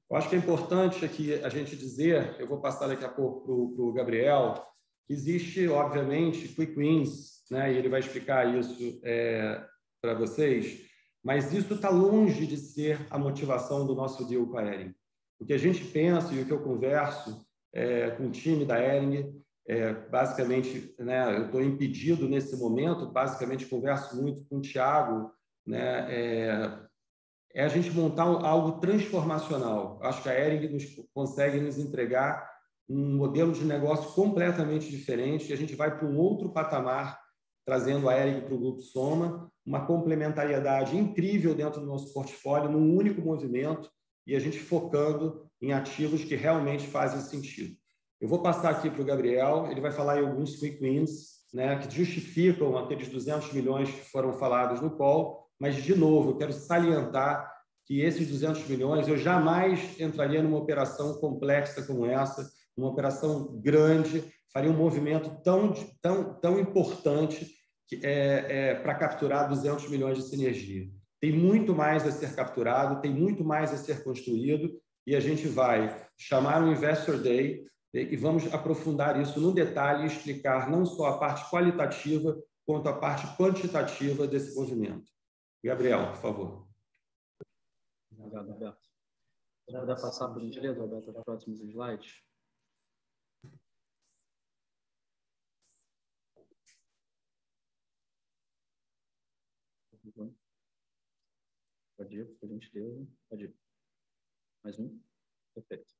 [SPEAKER 2] Eu acho que é importante aqui a gente dizer, eu vou passar daqui a pouco para o Gabriel, que existe, obviamente, quick wins, né? e ele vai explicar isso é, para vocês, mas isso está longe de ser a motivação do nosso deal com a Ering. O que a gente pensa e o que eu converso é, com o time da Ering, é, basicamente, né, eu estou impedido nesse momento, basicamente converso muito com o Thiago, né, é, é a gente montar algo transformacional. Acho que a Ering nos, consegue nos entregar um modelo de negócio completamente diferente e a gente vai para um outro patamar, trazendo a Ering para o Grupo Soma, uma complementariedade incrível dentro do nosso portfólio, num único movimento e a gente focando em ativos que realmente fazem sentido. Eu vou passar aqui para o Gabriel, ele vai falar em alguns quick wins, né, que justificam aqueles 200 milhões que foram falados no call, mas, de novo, eu quero salientar que esses 200 milhões eu jamais entraria numa operação complexa como essa, uma operação grande, faria um movimento tão, tão, tão importante é, é, para capturar 200 milhões de sinergia. Tem muito mais a ser capturado, tem muito mais a ser construído e a gente vai chamar um Investor Day e vamos aprofundar isso no detalhe e explicar não só a parte qualitativa, quanto a parte quantitativa desse movimento. Gabriel, por favor.
[SPEAKER 1] Obrigado. Já dá passar, por gentileza, Roberto, os próximos slides? Pode ir, por gentileza. Pode ir. Mais um? Perfeito.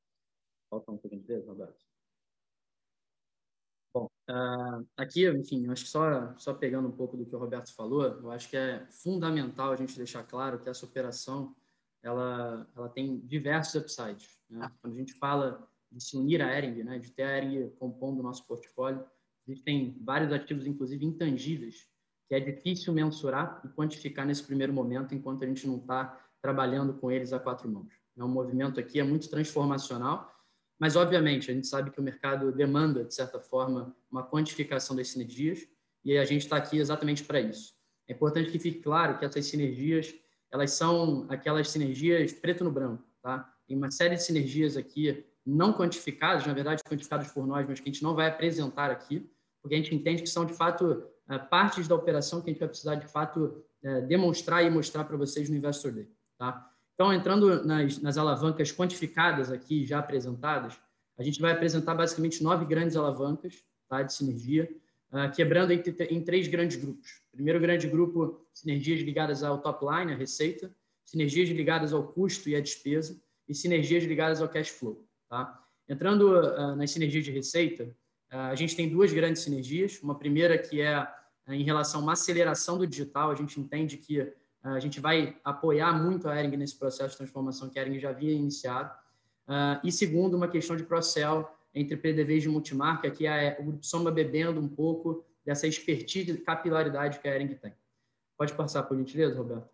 [SPEAKER 1] Falta um, por gentileza, Roberto. Bom, uh, aqui, enfim, acho que só, só pegando um pouco do que o Roberto falou, eu acho que é fundamental a gente deixar claro que essa operação ela, ela tem diversos upsides. Né? Quando a gente fala de se unir à Ering, né, de ter a Ering compondo o nosso portfólio, existem vários ativos, inclusive intangíveis, que é difícil mensurar e quantificar nesse primeiro momento, enquanto a gente não está trabalhando com eles a quatro mãos. É um movimento aqui é muito transformacional mas, obviamente, a gente sabe que o mercado demanda, de certa forma, uma quantificação das sinergias e a gente está aqui exatamente para isso. É importante que fique claro que essas sinergias, elas são aquelas sinergias preto no branco, tá? Tem uma série de sinergias aqui não quantificadas, na verdade, quantificadas por nós, mas que a gente não vai apresentar aqui, porque a gente entende que são, de fato, partes da operação que a gente vai precisar, de fato, eh, demonstrar e mostrar para vocês no Investor Day, tá? Então, entrando nas, nas alavancas quantificadas aqui, já apresentadas, a gente vai apresentar basicamente nove grandes alavancas tá, de sinergia, uh, quebrando em, em três grandes grupos. Primeiro grande grupo, sinergias ligadas ao top line, a receita, sinergias ligadas ao custo e à despesa, e sinergias ligadas ao cash flow. Tá? Entrando uh, nas sinergias de receita, uh, a gente tem duas grandes sinergias. Uma primeira que é em relação a uma aceleração do digital. A gente entende que a gente vai apoiar muito a Ering nesse processo de transformação que a Ering já havia iniciado. Uh, e segundo, uma questão de cross-sell entre PDVs de multimarca, que é o Grupo Soma bebendo um pouco dessa expertise e capilaridade que a Ering tem. Pode passar, por gentileza, Roberto?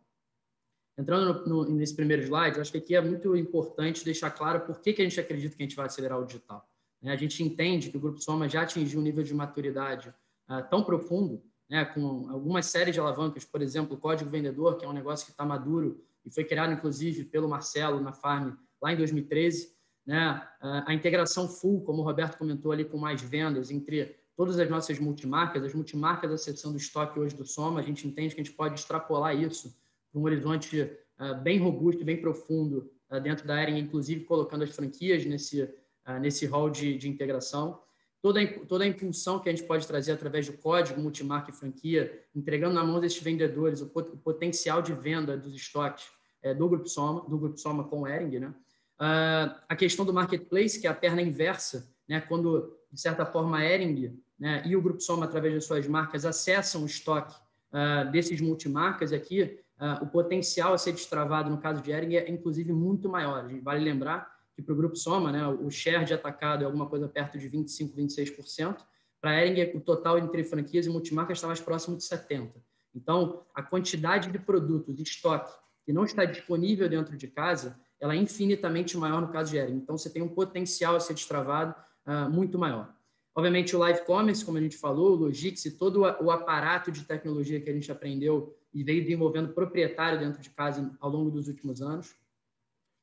[SPEAKER 1] Entrando no, no, nesse primeiro slide, acho que aqui é muito importante deixar claro por que, que a gente acredita que a gente vai acelerar o digital. Né? A gente entende que o Grupo Soma já atingiu um nível de maturidade uh, tão profundo né, com algumas séries de alavancas, por exemplo, o Código Vendedor, que é um negócio que está maduro e foi criado, inclusive, pelo Marcelo na Farm lá em 2013. Né, a integração full, como o Roberto comentou ali, com mais vendas entre todas as nossas multimarcas, as multimarcas da seção do estoque hoje do Soma, a gente entende que a gente pode extrapolar isso para um horizonte uh, bem robusto bem profundo uh, dentro da Ering, inclusive colocando as franquias nesse, uh, nesse hall de, de integração toda a, toda a impulsão que a gente pode trazer através do código multimarca e franquia, entregando na mão desses vendedores o, pot, o potencial de venda dos estoques é, do Grupo Soma, do Grupo Soma com o Ering, né? Uh, a questão do marketplace, que é a perna inversa, né? quando, de certa forma, a Ering né? e o Grupo Soma, através de suas marcas, acessam o estoque uh, desses multimarcas aqui, uh, o potencial a ser destravado no caso de Ering é, inclusive, muito maior. Vale lembrar que para o Grupo Soma, né, o share de atacado é alguma coisa perto de 25%, 26%. Para Ering, o total entre franquias e multimarcas está mais próximo de 70%. Então, a quantidade de produtos, de estoque, que não está disponível dentro de casa, ela é infinitamente maior no caso de Ering. Então, você tem um potencial a ser destravado uh, muito maior. Obviamente, o live commerce, como a gente falou, o Logix e todo o aparato de tecnologia que a gente aprendeu e veio desenvolvendo proprietário dentro de casa ao longo dos últimos anos.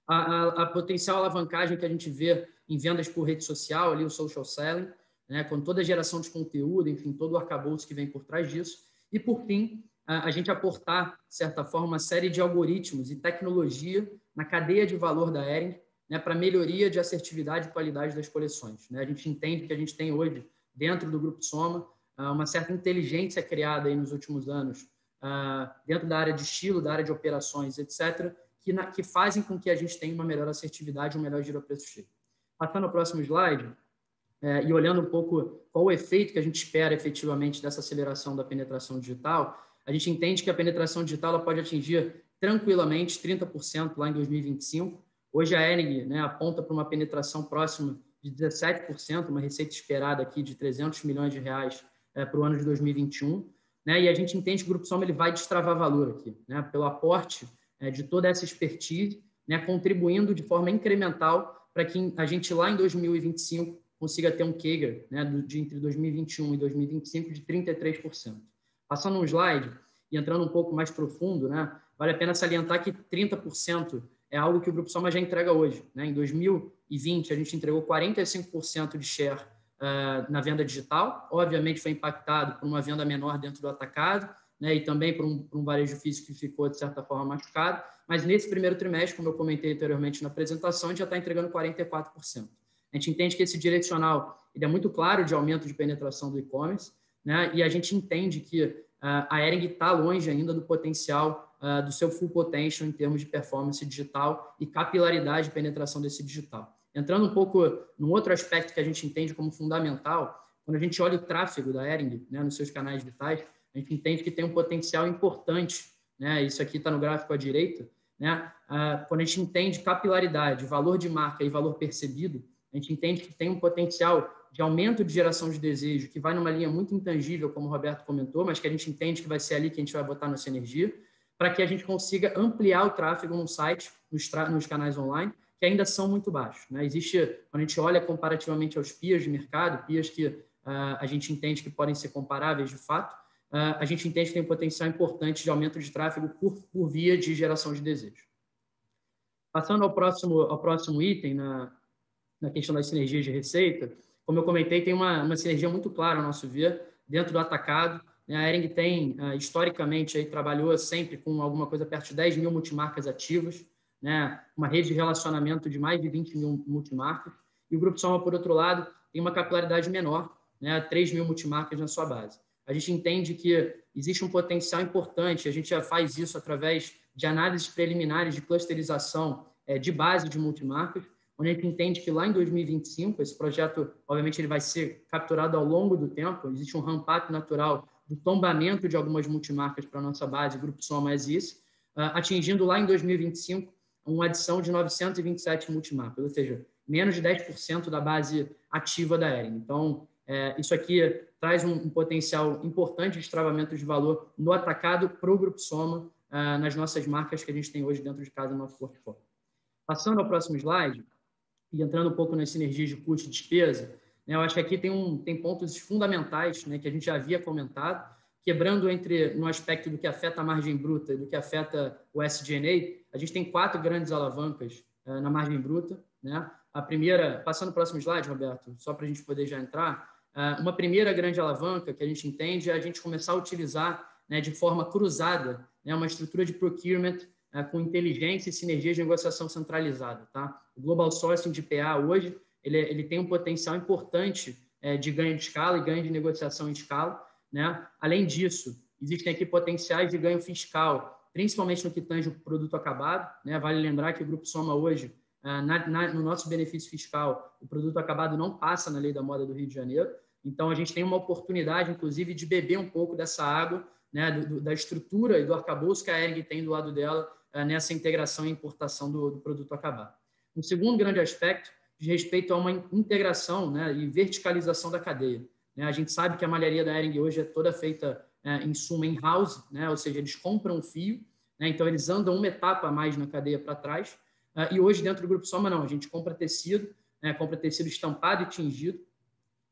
[SPEAKER 1] A, a, a potencial alavancagem que a gente vê em vendas por rede social, ali o social selling, né, com toda a geração de conteúdo, enfim, todo o arcabouço que vem por trás disso. E, por fim, a, a gente aportar, de certa forma, uma série de algoritmos e tecnologia na cadeia de valor da Ering, né, para melhoria de assertividade e qualidade das coleções. Né? A gente entende que a gente tem hoje, dentro do Grupo Soma, ah, uma certa inteligência criada aí nos últimos anos, ah, dentro da área de estilo, da área de operações, etc., que, na, que fazem com que a gente tenha uma melhor assertividade, um melhor giro a preço cheio. Passando ao próximo slide, é, e olhando um pouco qual o efeito que a gente espera efetivamente dessa aceleração da penetração digital, a gente entende que a penetração digital pode atingir tranquilamente 30% lá em 2025, Hoje a Ering né, aponta para uma penetração próxima de 17%, uma receita esperada aqui de 300 milhões de reais é, para o ano de 2021. Né, e a gente entende que o Grupo Soma ele vai destravar valor aqui, né, pelo aporte de toda essa expertise, né, contribuindo de forma incremental para que a gente lá em 2025 consiga ter um CAGR né, de entre 2021 e 2025 de 33%. Passando um slide e entrando um pouco mais profundo, né, vale a pena salientar que 30% é algo que o Grupo Soma já entrega hoje. Né? Em 2020, a gente entregou 45% de share uh, na venda digital. Obviamente, foi impactado por uma venda menor dentro do atacado né? e também por um, um varejo físico que ficou, de certa forma, machucado. Mas nesse primeiro trimestre, como eu comentei anteriormente na apresentação, a gente já está entregando 44%. A gente entende que esse direcional ele é muito claro de aumento de penetração do e-commerce, né? e a gente entende que uh, a Ering está longe ainda do potencial uh, do seu full potential em termos de performance digital e capilaridade e penetração desse digital. Entrando um pouco num outro aspecto que a gente entende como fundamental, quando a gente olha o tráfego da Ering né, nos seus canais vitais, a gente entende que tem um potencial importante, né, isso aqui está no gráfico à direita, né, uh, quando a gente entende capilaridade, valor de marca e valor percebido, a gente entende que tem um potencial de aumento de geração de desejo, que vai numa linha muito intangível, como o Roberto comentou, mas que a gente entende que vai ser ali que a gente vai botar nossa energia para que a gente consiga ampliar o tráfego no site, nos, nos canais online, que ainda são muito baixos. Né? Existe, quando a gente olha comparativamente aos PIAs de mercado, PIAs que uh, a gente entende que podem ser comparáveis de fato, a gente entende que tem um potencial importante de aumento de tráfego por, por via de geração de desejo. Passando ao próximo, ao próximo item, na, na questão das sinergias de receita, como eu comentei, tem uma, uma sinergia muito clara, ao nosso ver, dentro do atacado, né, a Ering tem, ah, historicamente, aí, trabalhou sempre com alguma coisa perto de 10 mil multimarcas ativas, né, uma rede de relacionamento de mais de 20 mil multimarcas. E o Grupo Soma, por outro lado, tem uma capilaridade menor, né, 3 mil multimarcas na sua base. A gente entende que existe um potencial importante, a gente já faz isso através de análises preliminares de clusterização é, de base de multimarcas, onde a gente entende que lá em 2025, esse projeto, obviamente, ele vai ser capturado ao longo do tempo, existe um ramp-up natural do tombamento de algumas multimarcas para a nossa base, Grupo Soma Exis, ah, atingindo lá em 2025 uma adição de 927 multimarcas, ou seja, menos de 10% da base ativa da Ering. Então, é, isso aqui traz um, um, potencial importante de travamento de valor no atacado para o Grupo Soma, uh, nas nossas marcas que a gente tem hoje dentro de casa no nosso portfólio. Passando ao próximo slide, e entrando um pouco nas sinergias de custo e despesa, né? Eu acho que aqui tem, um, tem pontos fundamentais né, que a gente já havia comentado, quebrando entre no aspecto do que afeta a margem bruta e do que afeta o SG&A, a gente tem quatro grandes alavancas uh, na margem bruta. Né? A primeira, passando o próximo slide, Roberto, só para a gente poder já entrar, uma primeira grande alavanca que a gente entende é a gente começar a utilizar né, de forma cruzada né, uma estrutura de procurement uh, com inteligência e sinergia de negociação centralizada. Tá? O Global Sourcing de PA hoje ele, ele tem um potencial importante é, de ganho de escala e ganho de negociação em escala. Né? Além disso, existem aqui potenciais de ganho fiscal, principalmente no que tange o produto acabado. Né? Vale lembrar que o Grupo Soma hoje, ah, na, na, no nosso benefício fiscal, o produto acabado não passa na lei da moda do Rio de Janeiro. Então, a gente tem uma oportunidade, inclusive, de beber um pouco dessa água né, do, da estrutura e do arcabouço que a Ering tem do lado dela uh, nessa integração e importação do, do, produto acabado. Um segundo grande aspecto de respeito a uma integração né, e verticalização da cadeia. Né? A gente sabe que a malharia da Ering hoje é toda feita é, em suma in-house, né? ou seja, eles compram o fio, né? então eles andam uma etapa a mais na cadeia para trás, e hoje dentro do Grupo Soma não, a gente compra tecido, né? compra tecido estampado e tingido,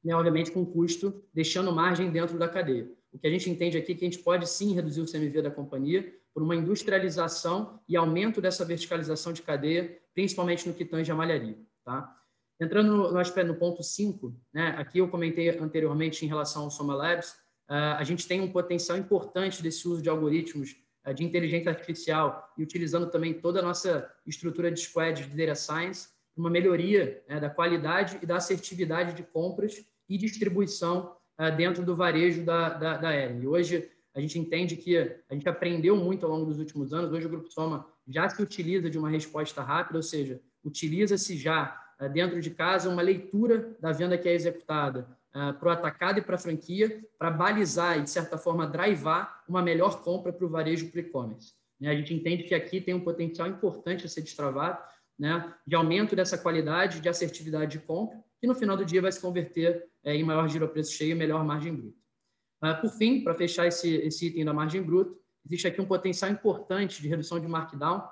[SPEAKER 1] né? obviamente com custo, deixando margem dentro da cadeia. O que a gente entende aqui é que a gente pode sim reduzir o CMV da companhia por uma industrialização e aumento dessa verticalização de cadeia, principalmente no que tange a malharia. Tá? Entrando no, no, no ponto 5, né, aqui eu comentei anteriormente em relação ao Soma Labs, uh, a gente tem um potencial importante desse uso de algoritmos de inteligência artificial e utilizando também toda a nossa estrutura de squad de data science, uma melhoria né, da qualidade e da assertividade de compras e distribuição uh, dentro do varejo da, da, da Ering. Hoje, a gente entende que a gente aprendeu muito ao longo dos últimos anos. Hoje, o Grupo Soma já se utiliza de uma resposta rápida, ou seja, utiliza-se já uh, dentro de casa uma leitura da venda que é executada uh, para o atacado e para a franquia, para balizar e, de certa forma, drivar uma melhor compra para o varejo para e-commerce. Né? A gente entende que aqui tem um potencial importante a ser destravado, né, de aumento dessa qualidade, de assertividade de compra, que no final do dia vai se converter é, em maior giro a preço cheio e melhor margem bruta. Uh, por fim, para fechar esse, esse item da margem bruta, existe aqui um potencial importante de redução de markdown,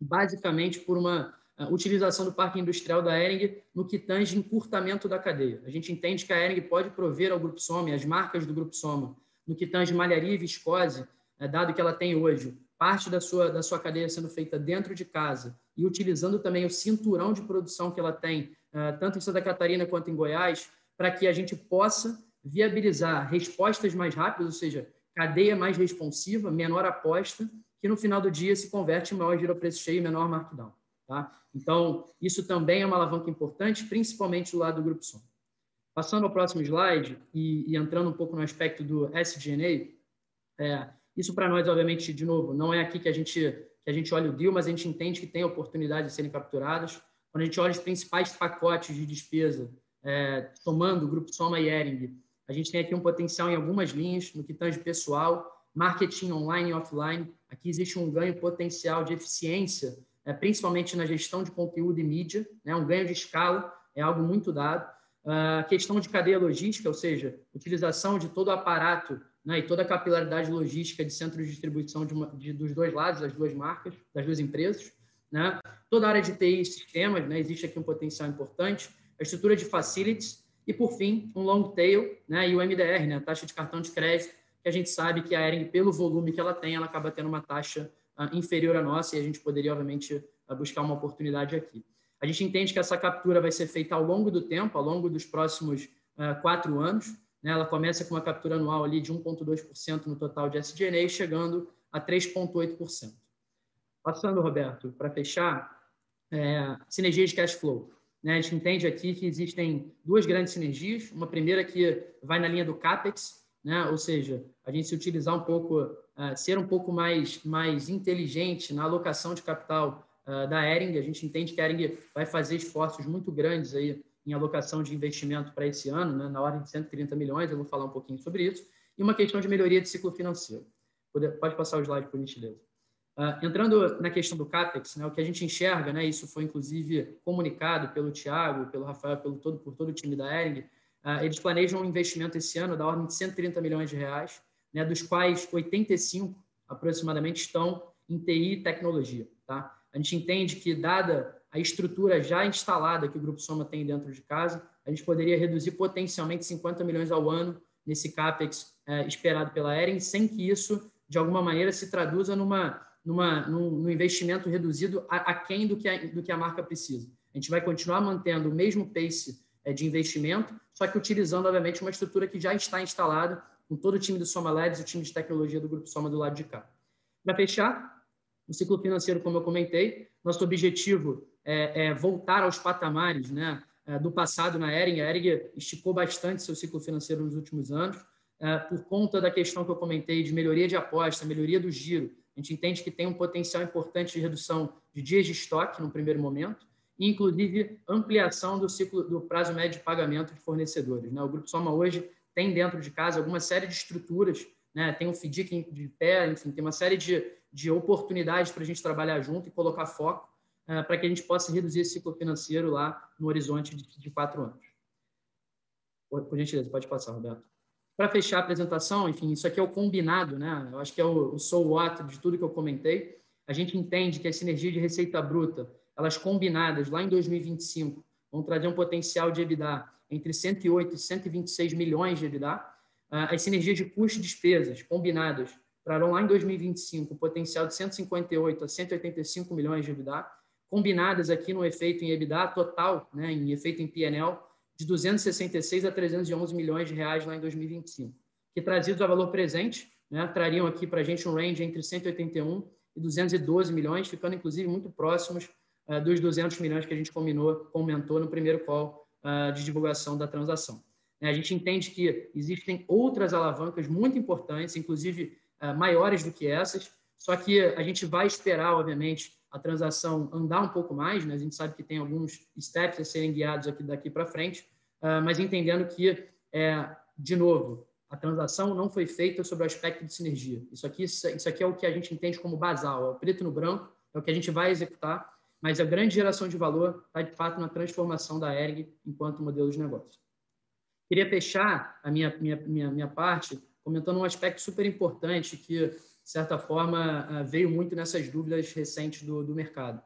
[SPEAKER 1] basicamente por uma utilização do parque industrial da Ering no que tange encurtamento da cadeia. A gente entende que a Ering pode prover ao Grupo Soma, as marcas do Grupo Soma, no que tange malharia e viscose, uh, dado que ela tem hoje parte da sua, da sua cadeia sendo feita dentro de casa e utilizando também o cinturão de produção que ela tem, uh, tanto em Santa Catarina quanto em Goiás, para que a gente possa viabilizar respostas mais rápidas, ou seja, cadeia mais responsiva, menor aposta, que no final do dia se converte em maior giro preço cheio e menor markdown. Tá? Então, isso também é uma alavanca importante, principalmente do lado do Grupo Som. Passando ao próximo slide e, e entrando um pouco no aspecto do SG&A, é, isso para nós, obviamente, de novo, não é aqui que a gente que a gente olha o deal, mas a gente entende que tem oportunidade de serem capturadas. Quando a gente olha os principais pacotes de despesa, é, tomando o Grupo Soma e Ering, a gente tem aqui um potencial em algumas linhas, no que tange pessoal, marketing online e offline. Aqui existe um ganho potencial de eficiência, é, principalmente na gestão de conteúdo e mídia, né, um ganho de escala, é algo muito dado. A uh, questão de cadeia logística, ou seja, utilização de todo o aparato né, e toda a capilaridade logística de centros de distribuição de uma, de, dos dois lados, das duas marcas, das duas empresas. Né? Toda a área de TI e sistemas, né, existe aqui um potencial importante, a estrutura de facilities e, por fim, um long tail né, e o MDR, né, a taxa de cartão de crédito, que a gente sabe que a Ering, pelo volume que ela tem, ela acaba tendo uma taxa inferior à nossa e a gente poderia, obviamente, buscar uma oportunidade aqui. A gente entende que essa captura vai ser feita ao longo do tempo, ao longo dos próximos uh, quatro anos, né? Ela começa com uma captura anual ali de 1,2% no total de SG&A, chegando a 3,8%. Passando, Roberto, para fechar, é, de cash flow. Né? A gente entende aqui que existem duas grandes sinergias. Uma primeira que vai na linha do CAPEX, né? ou seja, a gente se utilizar um pouco, ser um pouco mais, mais inteligente na alocação de capital uh, da Ering. A gente entende que a Ering vai fazer esforços muito grandes aí em alocação de investimento para esse ano, né, na ordem de 130 milhões, eu vou falar um pouquinho sobre isso, e uma questão de melhoria de ciclo financeiro. Pode, pode passar o slide, por gentileza. Uh, entrando na questão do CAPEX, né, o que a gente enxerga, né, isso foi inclusive comunicado pelo Tiago, pelo Rafael, pelo todo, por todo o time da ERG, uh, eles planejam um investimento esse ano da ordem de 130 milhões de reais, né, dos quais 85 aproximadamente estão em TI e tecnologia. Tá? A gente entende que, dada a estrutura já instalada que o Grupo Soma tem dentro de casa, a gente poderia reduzir potencialmente 50 milhões ao ano nesse CAPEX é, esperado pela Ering, sem que isso, de alguma maneira, se traduza numa, numa, num, num investimento reduzido aquém a do, que a, do que a marca precisa. A gente vai continuar mantendo o mesmo pace é, de investimento, só que utilizando, obviamente, uma estrutura que já está instalada com todo o time do Soma Labs e o time de tecnologia do Grupo Soma do lado de cá. Para fechar, o ciclo financeiro, como eu comentei, nosso objetivo é, é, voltar aos patamares né, é, do passado na Ering. A Ering esticou bastante seu ciclo financeiro nos últimos anos, é, por conta da questão que eu comentei de melhoria de aposta, melhoria do giro. A gente entende que tem um potencial importante de redução de dias de estoque no primeiro momento, e inclusive ampliação do ciclo do prazo médio de pagamento de fornecedores. Né? O Grupo Soma hoje tem dentro de casa alguma série de estruturas né? tem um FDIC de pé, enfim, tem uma série de, de oportunidades para a gente trabalhar junto e colocar foco uh, para que a gente possa reduzir esse ciclo financeiro lá no horizonte de, de quatro anos. Por, por gentileza, pode passar, Roberto. Para fechar a apresentação, enfim, isso aqui é o combinado, né? Eu acho que é o, o so what de tudo que eu comentei. A gente entende que a sinergia de receita bruta, elas combinadas lá em 2025, vão trazer um potencial de EBITDA entre 108 e 126 milhões de EBITDA. Ah, as sinergias de custo e despesas combinadas trarão lá em 2025 um potencial de 158 a 185 milhões de EBITDA, combinadas aqui no efeito em EBITDA total, né, em efeito em PNL, de 266 a 311 milhões de reais lá em 2025, que trazidos a valor presente, né, trariam aqui para a gente um range entre 181 e 212 milhões, ficando inclusive muito próximos uh, dos 200 milhões que a gente combinou, comentou no primeiro call uh, de divulgação da transação. A gente entende que existem outras alavancas muito importantes, inclusive uh, maiores do que essas, só que a gente vai esperar, obviamente, a transação andar um pouco mais, né? a gente sabe que tem alguns steps a serem guiados aqui daqui para frente, uh, mas entendendo que, é, de novo, a transação não foi feita sobre o aspecto de sinergia. Isso aqui, isso aqui é o que a gente entende como basal, é o preto no branco, é o que a gente vai executar, mas a grande geração de valor está, de fato, na transformação da ERG enquanto modelo de negócio. Queria fechar a minha, minha, minha, minha parte comentando um aspecto super importante que de certa forma, ah, veio muito nessas dúvidas recentes do, do mercado.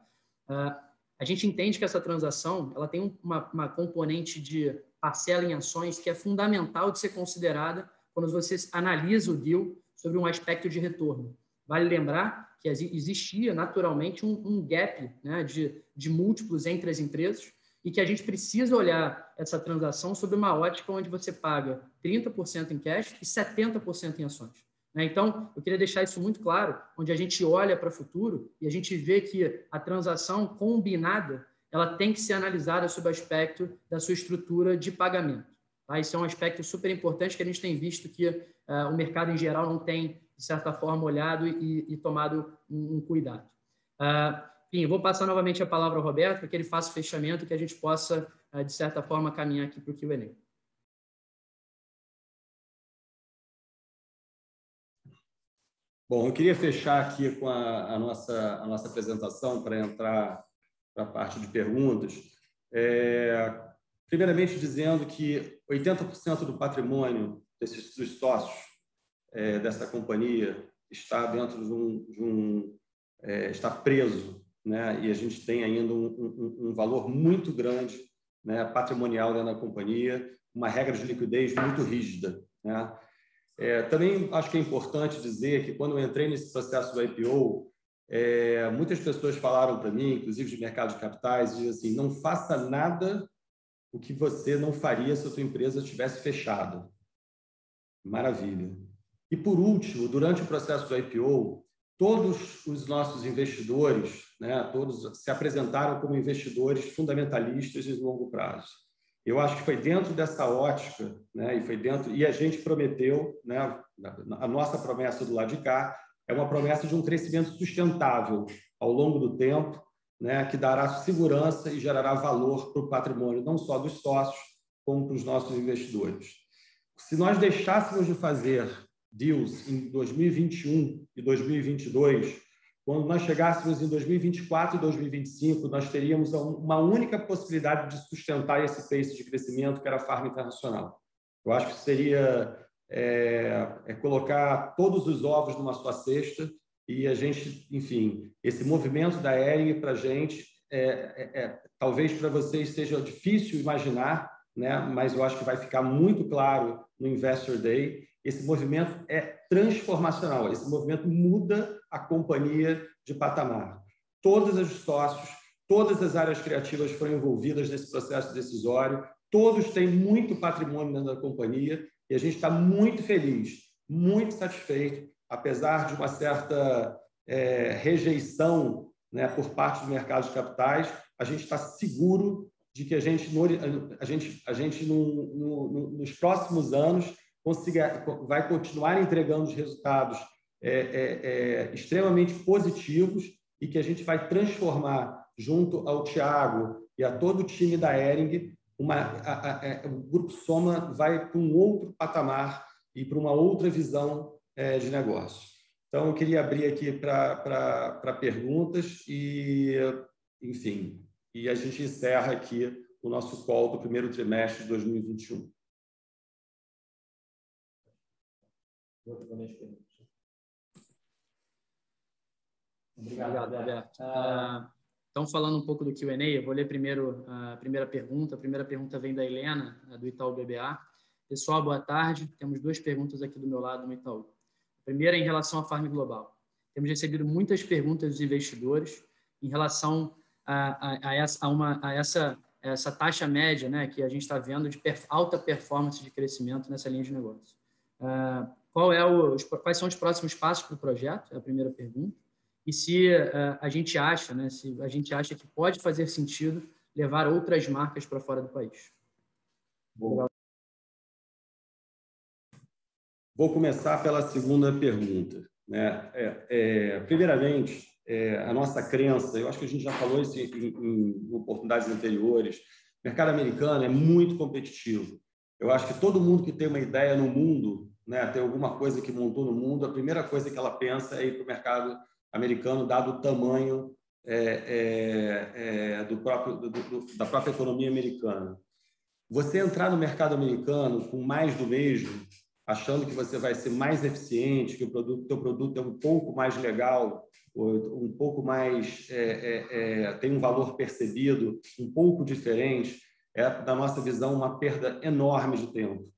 [SPEAKER 1] Ah, a gente entende que essa transação ela tem uma, uma componente de parcela em ações que é fundamental de ser considerada quando você analisa o deal sobre um aspecto de retorno. Vale lembrar que existia naturalmente um, um gap né, de, de múltiplos entre as empresas e que a gente precisa olhar essa transação sob uma ótica onde você paga 30% em cash e 70% em ações. Né? Então, eu queria deixar isso muito claro, onde a gente olha para o futuro e a gente vê que a transação combinada ela tem que ser analisada sob o aspecto da sua estrutura de pagamento. Tá? Isso é um aspecto super importante que a gente tem visto que uh, o mercado em geral não tem, de certa forma, olhado e, e tomado um, cuidado. Uh, enfim, vou passar novamente a palavra ao Roberto para que ele faça o fechamento que a gente possa, uh, de certa forma, caminhar aqui para o Q&A.
[SPEAKER 2] Bom, eu queria fechar aqui com a, a nossa, a nossa apresentação para entrar para a parte de perguntas. É, primeiramente, dizendo que 80% do patrimônio desses dos sócios é, dessa companhia está dentro de um, de um é, está preso, né? E a gente tem ainda um, um, um valor muito grande, né? Patrimonial dentro da companhia, uma regra de liquidez muito rígida, né? É, também acho que é importante dizer que quando eu entrei nesse processo do IPO, é, muitas pessoas falaram para mim, inclusive de mercado de capitais, dizem assim: não faça nada o que você não faria se a sua empresa estivesse fechada. Maravilha. E por último, durante o processo do IPO, todos os nossos investidores, né, todos se apresentaram como investidores fundamentalistas de longo prazo. Eu acho que foi dentro dessa ótica, né, e foi dentro e a gente prometeu, né, a nossa promessa do lado de cá é uma promessa de um crescimento sustentável ao longo do tempo, né, que dará segurança e gerará valor para o patrimônio não só dos sócios como para os nossos investidores. Se nós deixássemos de fazer deals em 2021 e 2022 quando nós chegássemos em 2024 e 2025, nós teríamos uma única possibilidade de sustentar esse pace de crescimento, que era a farma internacional. Eu acho que seria é, é colocar todos os ovos numa só cesta e a gente, enfim, esse movimento da Ering para a gente, é, é, é, talvez para vocês seja difícil imaginar, né? mas eu acho que vai ficar muito claro no Investor Day. Esse movimento é transformacional, esse movimento muda a companhia de patamar. Todos os sócios, todas as áreas criativas foram envolvidas nesse processo decisório, todos têm muito patrimônio dentro da companhia e a gente está muito feliz, muito satisfeito, apesar de uma certa é, rejeição né, por parte do mercado de capitais, a gente está seguro de que a gente, a gente, a gente no, no, nos próximos anos consiga, vai continuar entregando os resultados é, é, é, extremamente positivos e que a gente vai transformar, junto ao Tiago e a todo o time da Ering, uma, a, a, a, o Grupo Soma vai para um outro patamar e para uma outra visão é, de negócio. Então, eu queria abrir aqui para perguntas e, enfim, e a gente encerra aqui o nosso call do primeiro trimestre de 2021.
[SPEAKER 1] Obrigado, Roberto. Uh, então, falando um pouco do Q&A, eu vou ler primeiro a primeira pergunta. A primeira pergunta vem da Helena, do Itaú BBA. Pessoal, boa tarde. Temos duas perguntas aqui do meu lado no Itaú. A primeira é em relação à Farm Global. Temos recebido muitas perguntas dos investidores em relação a, a, a, essa, a uma, a essa, essa taxa média né, que a gente está vendo de perf alta performance de crescimento nessa linha de negócio. Uh, qual é o, quais são os próximos passos para o projeto? É a primeira pergunta. E se uh, a gente acha, né, se a gente acha que pode fazer sentido levar outras marcas para fora do país.
[SPEAKER 2] Bom. Vou começar pela segunda pergunta. Né? É, é, primeiramente, é, a nossa crença, eu acho que a gente já falou isso em, em, em oportunidades anteriores, o mercado americano é muito competitivo. Eu acho que todo mundo que tem uma ideia no mundo, né, tem alguma coisa que montou no mundo, a primeira coisa que ela pensa é ir para o mercado americano, dado o tamanho é, é, é, do próprio, do, do, da própria economia americana. Você entrar no mercado americano com mais do mesmo, achando que você vai ser mais eficiente, que o produto, teu produto é um pouco mais legal, um pouco mais é, é, é, tem um valor percebido um pouco diferente, é da nossa visão uma perda enorme de tempo.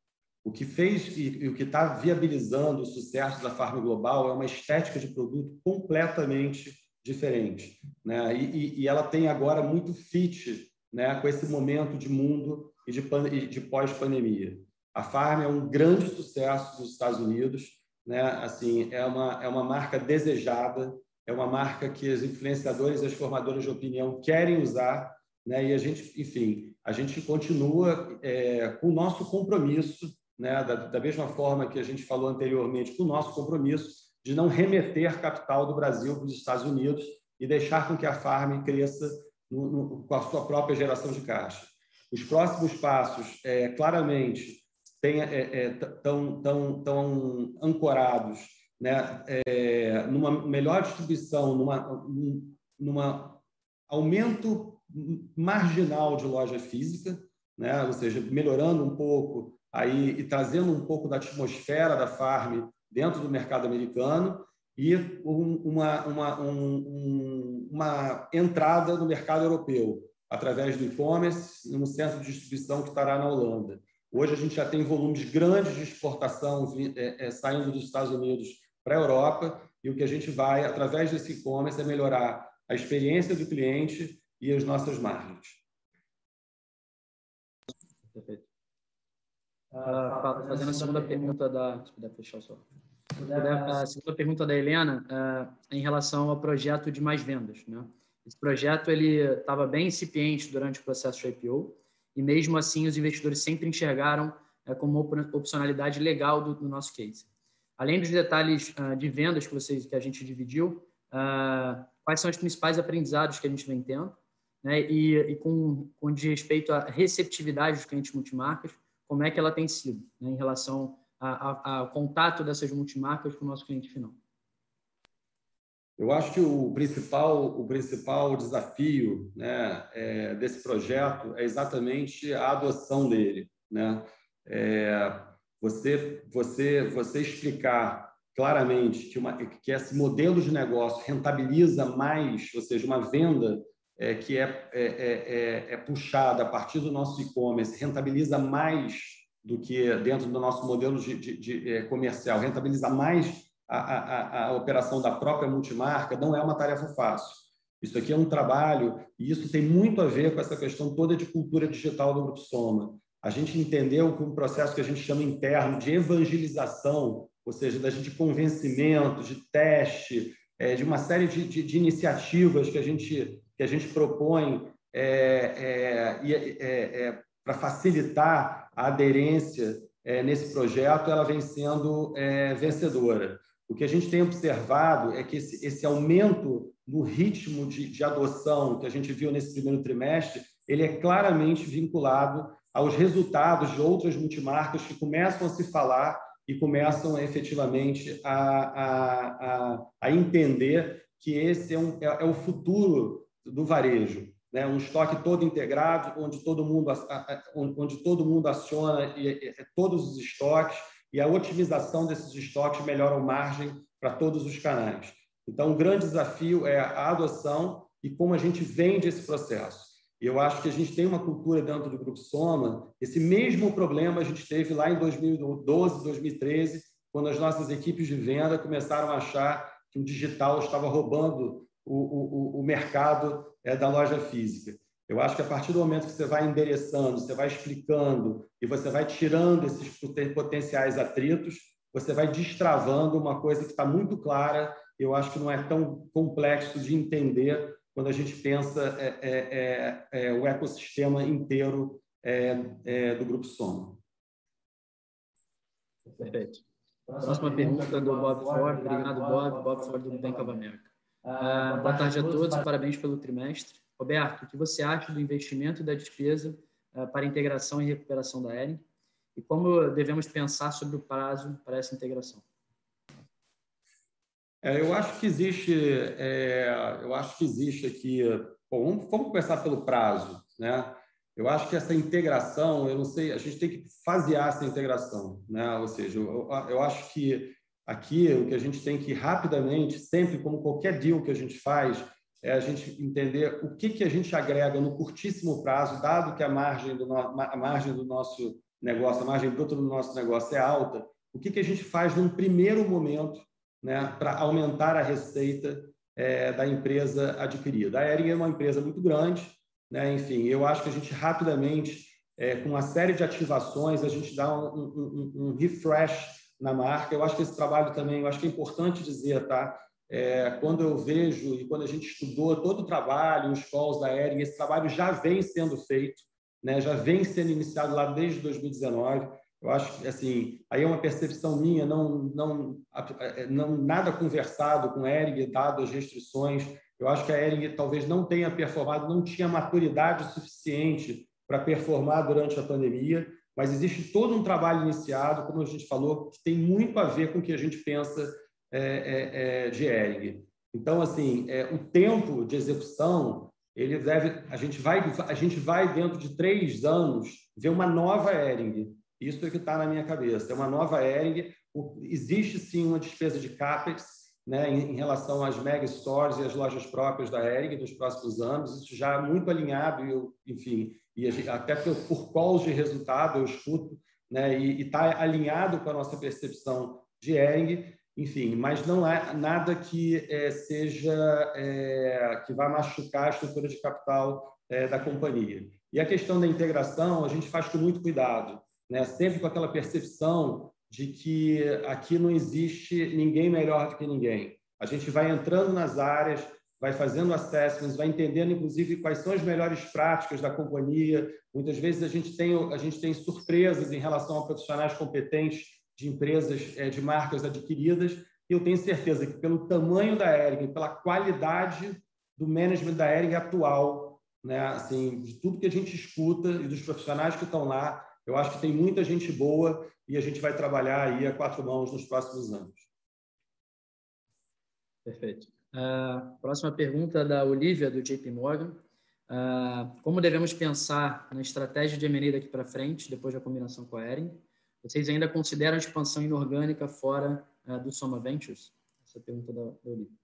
[SPEAKER 2] O que fez e, e o que está viabilizando o sucesso da Farm Global é uma estética de produto completamente diferente, né? E, e ela tem agora muito fit, né, com esse momento de mundo e de, de pós-pandemia. A Farm é um grande sucesso dos Estados Unidos, né? Assim, é uma é uma marca desejada, é uma marca que os influenciadores e as formadoras de opinião querem usar, né? E a gente, enfim, a gente continua é, com o nosso compromisso, né? Da, da mesma forma que a gente falou anteriormente, com o nosso compromisso de não remeter capital do Brasil para os Estados Unidos e deixar com que a Farm cresça no, no, com a sua própria geração de caixa. Os próximos passos, é, claramente, estão é, é, tão, tão, tão ancorados né, é, numa melhor distribuição, numa, numa aumento marginal de loja física, né, ou seja, melhorando um pouco aí e trazendo um pouco da atmosfera da farm dentro do mercado americano e uma, uma, um, uma entrada no mercado europeu através do e-commerce no centro de distribuição que estará na Holanda. Hoje a gente já tem volumes grandes de exportação é, é, saindo dos Estados Unidos para a Europa e o que a gente vai, através desse e-commerce, é melhorar a experiência do cliente e as nossas margens.
[SPEAKER 1] Perfeito. Uh, fazendo a segunda pergunta da... Se puder fechar só. A segunda pergunta da Helena uh, em relação ao projeto de mais vendas. Né? Esse projeto ele estava bem incipiente durante o processo de IPO, e mesmo assim os investidores sempre enxergaram é, como opcionalidade legal do, do, nosso case. Além dos detalhes uh, de vendas que vocês que a gente dividiu, quais são os principais aprendizados que a gente vem tendo, né? E, e com, com de respeito à receptividade dos clientes multimarcas, como é que ela tem sido né? em relação ao contato dessas multimarcas com o nosso cliente final.
[SPEAKER 2] Eu acho que o principal, o principal desafio né, é, desse projeto é exatamente a adoção dele. Né? É, você, você, você explicar claramente que, uma, que esse modelo de negócio rentabiliza mais, ou seja, uma venda é, que é, é, é, é puxada a partir do nosso e-commerce rentabiliza mais do que dentro do nosso modelo de, de, de é, comercial, rentabiliza mais a, a, a operação da própria multimarca não é uma tarefa fácil. Isso aqui é um trabalho e isso tem muito a ver com essa questão toda de cultura digital do Grupo Soma. A gente entendeu que um processo que a gente chama interno de evangelização, ou seja, da gente convencimento, de teste, é, de uma série de, de, de, iniciativas que a gente, que a gente propõe é, é, é, é para facilitar a aderência é, nesse projeto, ela vem sendo vencedora. O que a gente tem observado é que esse, esse aumento no ritmo de, de, adoção que a gente viu nesse primeiro trimestre, ele é claramente vinculado aos resultados de outras multimarcas que começam a se falar e começam efetivamente a, a, a, a entender que esse é, um, é, é o futuro do varejo, né? um estoque todo integrado, onde todo mundo, onde todo mundo aciona todos os estoques e a otimização desses estoques melhora a margem para todos os canais. Então, o grande desafio é a adoção e como a gente vende esse processo. E eu acho que a gente tem uma cultura dentro do Grupo Soma, esse mesmo problema a gente teve lá em 2012, 2013, quando as nossas equipes de venda começaram a achar que o digital estava roubando o, o, o mercado é, da loja física. Eu acho que a partir do momento que você vai endereçando, você vai explicando e você vai tirando esses potenciais atritos, você vai destravando uma coisa que está muito clara. Eu acho que não é tão complexo de entender quando a gente pensa é, é, é, é o ecossistema inteiro é, é, do Grupo Soma.
[SPEAKER 1] Perfeito. Próxima pergunta do Bob Ford. Obrigado, Bob. Bob Ford, do Bank of America. Uh, boa tarde a todos, parabéns pelo trimestre. Roberto, o que você acha do investimento e da despesa uh, para integração e recuperação da Ering? E como devemos pensar sobre o prazo para essa integração?
[SPEAKER 2] É, eu acho que existe, é, eu acho que existe aqui. Bom, vamos, vamos começar pelo prazo, né? Eu acho que essa integração, eu não sei, a gente tem que fasear essa integração, né? Ou seja, eu, eu acho que aqui o que a gente tem que rapidamente, sempre como qualquer deal que a gente faz, é a gente entender o que, que a gente agrega no curtíssimo prazo, dado que a margem do, no, a margem do nosso negócio, a margem bruta do nosso negócio é alta, o que, que a gente faz num primeiro momento né, para aumentar a receita é, da empresa adquirida. A Ering é uma empresa muito grande, né, enfim, eu acho que a gente rapidamente, é, com uma série de ativações, a gente dá um, um, um refresh na marca. Eu acho que esse trabalho também, eu acho que é importante dizer, tá? É, quando eu vejo e quando a gente estudou todo o trabalho, os calls da Ering, esse trabalho já vem sendo feito, né? já vem sendo iniciado lá desde 2019. Eu acho que assim, aí é uma percepção minha, não, não, não nada conversado com a Ering, dado as restrições. Eu acho que a Ering talvez não tenha performado, não tinha maturidade suficiente para performar durante a pandemia, mas existe todo um trabalho iniciado, como a gente falou, que tem muito a ver com o que a gente pensa é, é, é, de Ering. Então, assim, é, o tempo de execução, ele deve, a gente vai, a gente vai dentro de três anos ver uma nova Ering. Isso é que está na minha cabeça. É uma nova Ering. Existe sim uma despesa de capex, né, em, em relação às mega stores e às lojas próprias da Ering nos próximos anos. Isso já é muito alinhado, enfim, e gente, até por, por calls de resultado eu escuto, né, e está alinhado com a nossa percepção de Ering enfim, mas não é nada que é, seja é, que vá machucar a estrutura de capital é, da companhia. E a questão da integração a gente faz com muito cuidado, né? Sempre com aquela percepção de que aqui não existe ninguém melhor do que ninguém. A gente vai entrando nas áreas, vai fazendo assessments, vai entendendo inclusive quais são as melhores práticas da companhia. Muitas vezes a gente tem a gente tem surpresas em relação a profissionais competentes de empresas, é, de marcas adquiridas. E eu tenho certeza que, pelo tamanho da Ering, pela qualidade do management da Ering atual, né, assim, de tudo que a gente escuta e dos profissionais que estão lá, eu acho que tem muita gente boa e a gente vai trabalhar aí a quatro mãos nos próximos anos.
[SPEAKER 1] Perfeito. Próxima pergunta da Olivia, do JP Morgan. Uh, como devemos pensar na estratégia de M&A daqui para frente, depois da combinação com a Ering? Vocês ainda consideram a expansão inorgânica fora uh, do Soma Ventures? Essa é pergunta da, da Olivia.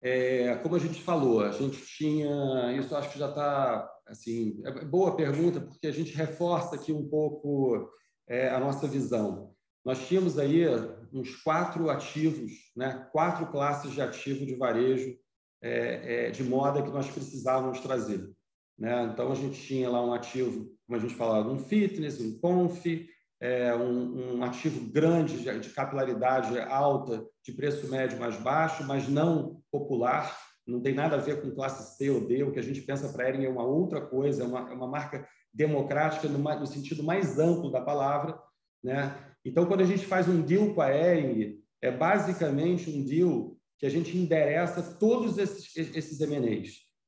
[SPEAKER 2] É, como a gente falou, a gente tinha, isso acho que já está, assim, é boa pergunta, porque a gente reforça aqui um pouco é, a nossa visão. Nós tínhamos aí uns quatro ativos, né, quatro classes de ativo de varejo é, é de moda que nós precisávamos trazer. Né? Então, a gente tinha lá um ativo, como a gente falava, um fitness, um conf, é, um, um, ativo grande de, de capilaridade alta, de preço médio mais baixo, mas não popular, não tem nada a ver com classe C ou D. O que a gente pensa para Ering é uma outra coisa, é uma, é uma marca democrática no, no, sentido mais amplo da palavra. Né? Então, quando a gente faz um deal com a Ering, é basicamente um deal que a gente endereça todos esses, esses.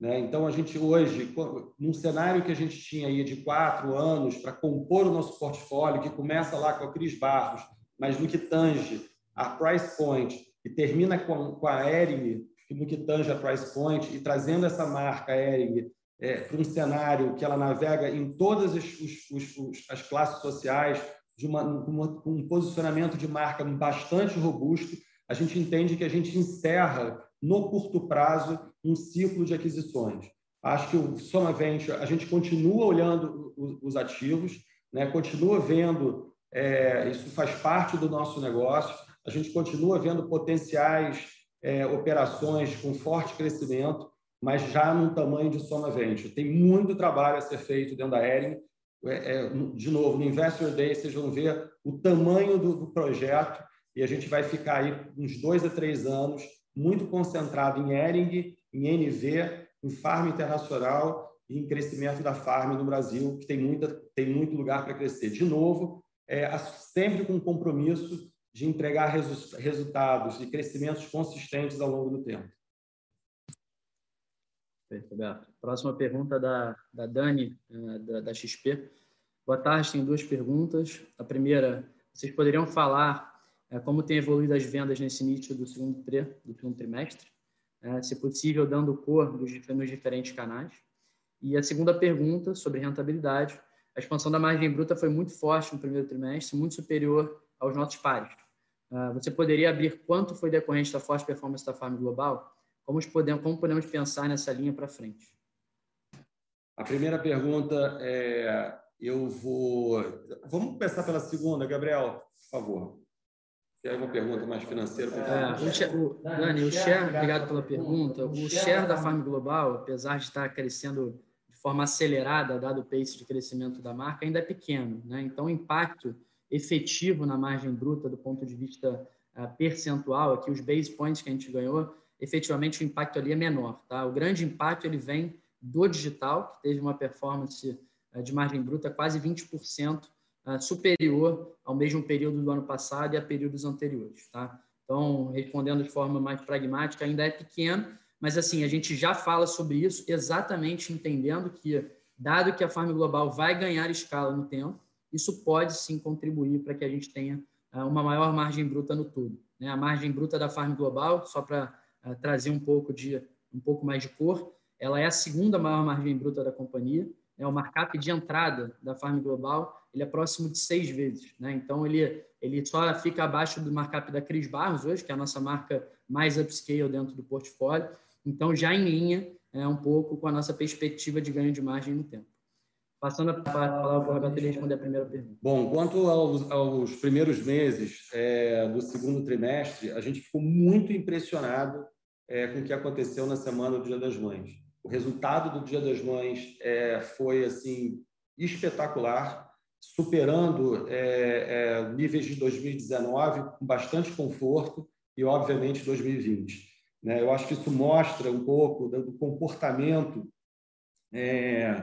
[SPEAKER 2] Né? Então, a gente hoje, num cenário que a gente tinha aí de quatro anos para compor o nosso portfólio, que começa lá com a Cris Barros, mas no que tange a price point e termina com, com a Ering, no que tange a price point, e trazendo essa marca Ering é, para um cenário que ela navega em todas as, os, os, as classes sociais, de uma, uma, um posicionamento de marca bastante robusto, a gente entende que a gente encerra, no curto prazo, um ciclo de aquisições. Acho que o Soma Venture, a gente continua olhando os ativos, né? continua vendo, é, isso faz parte do nosso negócio, a gente continua vendo potenciais é, operações com forte crescimento, mas já num tamanho de Soma Venture. Tem muito trabalho a ser feito dentro da Ering. É, é, de novo, no Investor Day, vocês vão ver o tamanho do, do projeto e a gente vai ficar aí uns dois a três anos muito concentrado em Ering, em NV, em Farm Internacional e em crescimento da Farm no Brasil, que tem, muita, tem muito lugar para crescer. De novo, é, sempre com compromisso de entregar resu resultados e crescimentos consistentes ao longo do tempo.
[SPEAKER 1] Perfeito, Roberto. Próxima pergunta da, da Dani, eh, da, da XP. Boa tarde, tenho duas perguntas. A primeira, vocês poderiam falar é, como tem evoluído as vendas nesse nicho do segundo, tri, do segundo trimestre? É, se possível, dando cor nos diferentes canais. E a segunda pergunta, sobre rentabilidade. A expansão da margem bruta foi muito forte no primeiro trimestre, muito superior aos nossos pares. Uh, você poderia abrir quanto foi decorrente da forte performance da Farm Global? Como podemos, como podemos pensar nessa linha para frente?
[SPEAKER 2] A primeira pergunta é, eu vou, vamos começar pela segunda, Gabriel, por favor. Tem alguma pergunta mais financeira?
[SPEAKER 1] É, o, Dani, o share, obrigado pela pergunta. O share da Farm Global, apesar de estar crescendo de forma acelerada, dado o pace de crescimento da marca, ainda é pequeno. Né? Então, o impacto efetivo na margem bruta do ponto de vista uh, percentual, aqui os base points que a gente ganhou, efetivamente o impacto ali é menor. Tá? O grande impacto ele vem do digital, que teve uma performance uh, de margem bruta quase 20% uh, superior ao mesmo período do ano passado e a períodos anteriores. Tá? Então, respondendo de forma mais pragmática, ainda é pequeno, mas assim, a gente já fala sobre isso exatamente entendendo que, dado que a Farm Global vai ganhar escala no tempo, isso pode sim contribuir para que a gente tenha uh, uma maior margem bruta no todo. Né? A margem bruta da Farm Global, só para trazer um pouco de um pouco mais de cor, ela é a segunda maior margem bruta da companhia. Né? O markup de entrada da Farm Global ele é próximo de seis vezes. Né? Então, ele, ele só fica abaixo do markup da Cris Barros hoje, que é a nossa marca mais upscale dentro do portfólio. Então, já em linha é, um pouco com a nossa perspectiva de ganho de margem no tempo. Passando a palavra para o Roberto ele responder a primeira pergunta.
[SPEAKER 2] Bom, quanto aos, aos primeiros meses é, do segundo trimestre, a gente ficou muito impressionado é, com o que aconteceu na semana do Dia das Mães. O resultado do Dia das Mães é, foi assim espetacular, superando é, é, níveis de 2019 com bastante conforto e, obviamente, 2020. Né? Eu acho que isso mostra um pouco do comportamento é,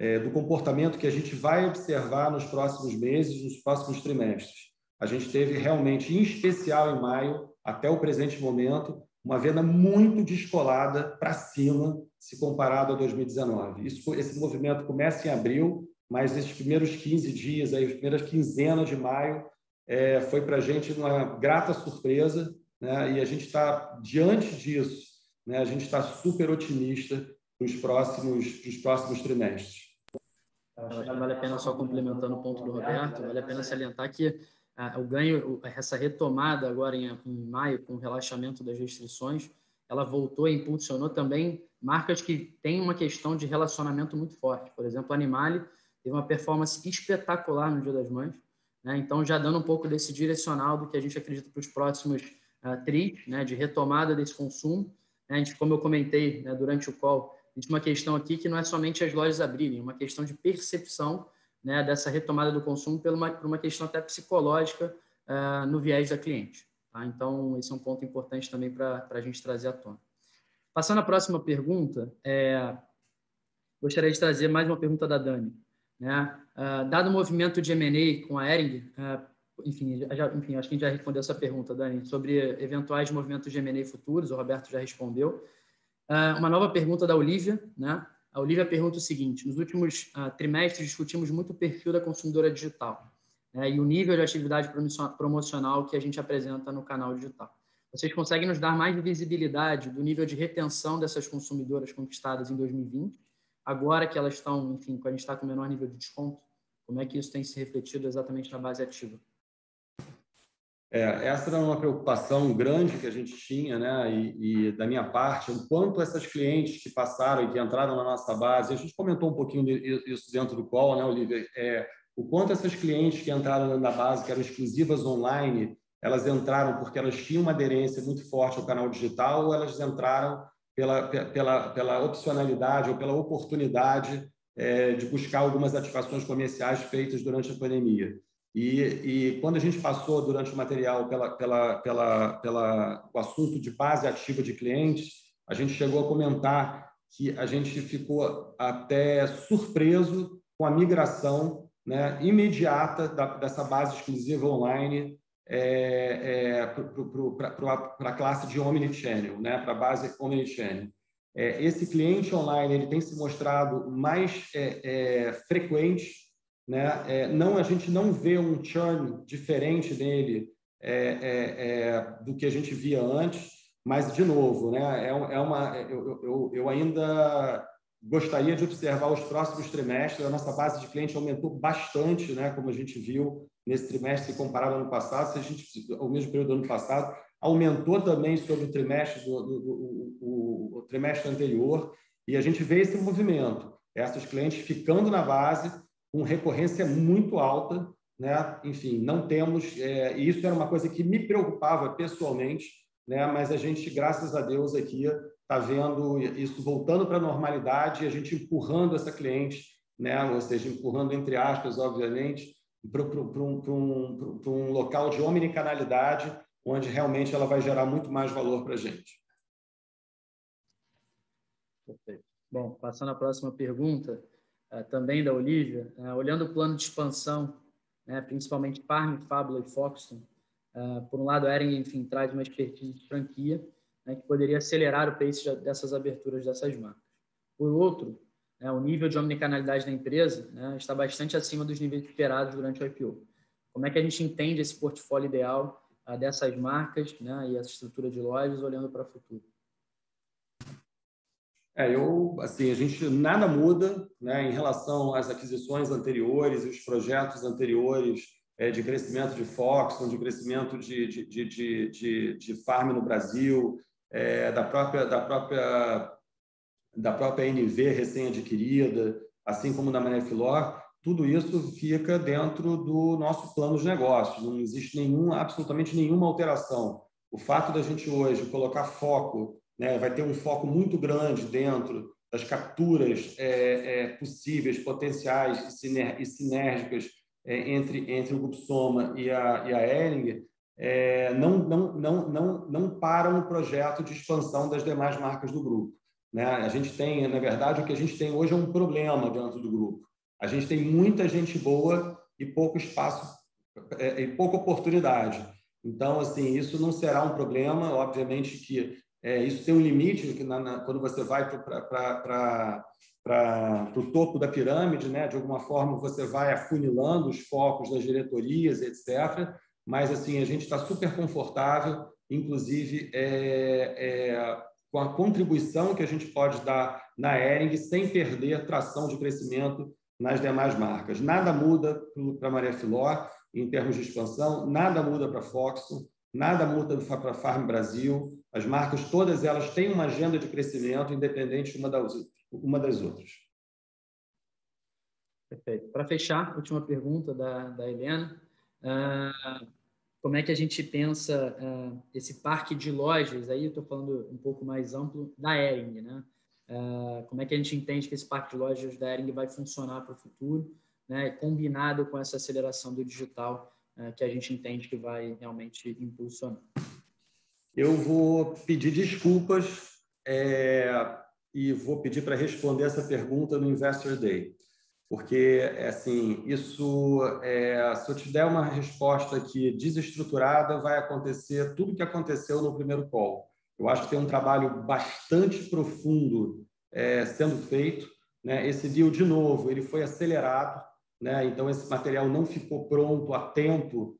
[SPEAKER 2] é, do comportamento que a gente vai observar nos próximos meses, nos próximos trimestres. A gente teve realmente, em especial em maio, até o presente momento, uma venda muito descolada para cima, se comparado a 2019. Isso, esse movimento começa em abril, mas esses primeiros 15 dias, aí, as primeiras quinzenas de maio, é, foi para a gente uma grata surpresa, né? e a gente está, diante disso, né? a gente está super otimista para os próximos, próximos trimestres.
[SPEAKER 1] Vale a pena só complementando o ponto do Roberto, vale a pena salientar que ah, o ganho, essa retomada agora em, em maio com o relaxamento das restrições, ela voltou e impulsionou também marcas que têm uma questão de relacionamento muito forte. Por exemplo, a Animale teve uma performance espetacular no Dia das Mães, né? então já dando um pouco desse direcional do que a gente acredita para os próximos uh, tris, né? de retomada desse consumo. Né? A gente, como eu comentei né, durante o call, existe uma questão aqui que não é somente as lojas abrirem, é uma questão de percepção né, dessa retomada do consumo por uma, por uma questão até psicológica uh, no viés da cliente. Tá? Então, esse é um ponto importante também para a gente trazer à tona. Passando à próxima pergunta, é, gostaria de trazer mais uma pergunta da Dani. Né? Uh, dado o movimento de M&A com a Ering, uh, enfim, já, enfim, acho que a gente já respondeu essa pergunta, Dani, sobre eventuais movimentos de M&A futuros, o Roberto já respondeu. Uh, uma nova pergunta da Olivia, né? A Olivia pergunta o seguinte: nos últimos trimestres discutimos muito o perfil da consumidora digital. né, e o nível de atividade promocional que a gente apresenta no canal digital. Vocês conseguem nos dar mais visibilidade do nível de retenção dessas consumidoras conquistadas em 2020, agora que elas estão, enfim, quando a gente está com menor nível de desconto? Como é que isso tem se refletido exatamente na base ativa?
[SPEAKER 2] É, essa era uma preocupação grande que a gente tinha, né? E, e, da minha parte, o quanto essas clientes que passaram e que entraram na nossa base, a gente comentou um pouquinho isso dentro do call, né, Olivia? É, o quanto essas clientes que entraram na base, que eram exclusivas online, elas entraram porque elas tinham uma aderência muito forte ao canal digital ou elas entraram pela, pela, pela opcionalidade ou pela oportunidade é, de buscar algumas ativações comerciais feitas durante a pandemia. E, e, quando a gente passou durante o material pela, pela, pela, pela, o assunto de base ativa de clientes, a gente chegou a comentar que a gente ficou até surpreso com a migração né, imediata da, dessa base exclusiva online é, é, para a classe de omnichannel, né, para a base omnichannel. É, esse cliente online ele tem se mostrado mais é, é, frequente, né? É, não a gente não vê um churn diferente dele do que a gente via antes, mas de novo, né? É, uma eu, eu, eu ainda gostaria de observar os próximos trimestres. A nossa base de cliente aumentou bastante, né? Como a gente viu nesse trimestre, comparado ao ano passado, se a gente, ao mesmo período do ano passado, aumentou também sobre o trimestre do, do, do o, o trimestre anterior, e a gente vê esse movimento, essas clientes ficando na base com recorrência muito alta, né? Enfim, não temos, é, e isso era uma coisa que me preocupava pessoalmente, né? Mas a gente, graças a Deus, aqui está vendo isso voltando para a normalidade e a gente empurrando essa cliente, né? Ou seja, empurrando entre aspas, obviamente, para um, um, um local de omnicanalidade, onde realmente ela vai gerar muito mais valor para a gente.
[SPEAKER 1] Perfeito. Bom, passando à próxima pergunta, uh, também da Olivia, uh, olhando o plano de expansão, né, principalmente Farm, Fábula e Foxton, uh, por um lado, a Ering, enfim, traz uma expertise de franquia, né, que poderia acelerar o pace dessas aberturas dessas marcas. Por outro, né, o nível de omnicanalidade da empresa né, está bastante acima dos níveis esperados durante o IPO. Como é que a gente entende esse portfólio ideal uh, dessas marcas né, e essa estrutura de lojas olhando para o futuro?
[SPEAKER 2] É, eu, assim, a gente nada muda, né, em relação às aquisições anteriores e os projetos anteriores é, de crescimento de Foxconn, de crescimento de, de, de, de, de farm no Brasil, é, da própria da própria da própria NV recém-adquirida, assim como da Manefilor, tudo isso fica dentro do nosso plano de negócios. Não existe nenhum, absolutamente nenhuma alteração. O fato da gente hoje colocar foco, né, vai ter um foco muito grande dentro das capturas é, é, possíveis, potenciais e sinérgicas é, entre, entre o Grupo Soma e a, e a Ering, é, não, não, não, não, não param o projeto de expansão das demais marcas do grupo. Né? A gente tem, na verdade, o que a gente tem hoje é um problema dentro do grupo. A gente tem muita gente boa e pouco espaço é, e pouca oportunidade. Então, assim, isso não será um problema. Obviamente que é, isso tem um limite que na, na, quando você vai para o topo da pirâmide, né? De alguma forma você vai afunilando os focos das diretorias, etc. Mas assim a gente está super confortável, inclusive é, é, com a contribuição que a gente pode dar na Ering sem perder tração de crescimento nas demais marcas. Nada muda para a Maria Filó em termos de expansão, nada muda para a Foxconn, nada muda para a Farm Brasil. As marcas, todas elas têm uma agenda de crescimento independente uma das, outras.
[SPEAKER 1] Perfeito. Para fechar, última pergunta da, da Helena. Uh, como é que a gente pensa uh, esse parque de lojas, aí estou falando um pouco mais amplo, da Ering, né? Uh, como é que a gente entende que esse parque de lojas da Ering vai funcionar para o futuro, né? combinado com essa aceleração do digital uh, que a gente entende que vai realmente impulsionar?
[SPEAKER 2] Eu vou pedir desculpas é, e vou pedir para responder essa pergunta no Investor Day porque assim isso é, se eu te der uma resposta aqui desestruturada vai acontecer tudo que aconteceu no primeiro call eu acho que tem um trabalho bastante profundo é, sendo feito né esse deal de novo ele foi acelerado né? Então esse material não ficou pronto a tempo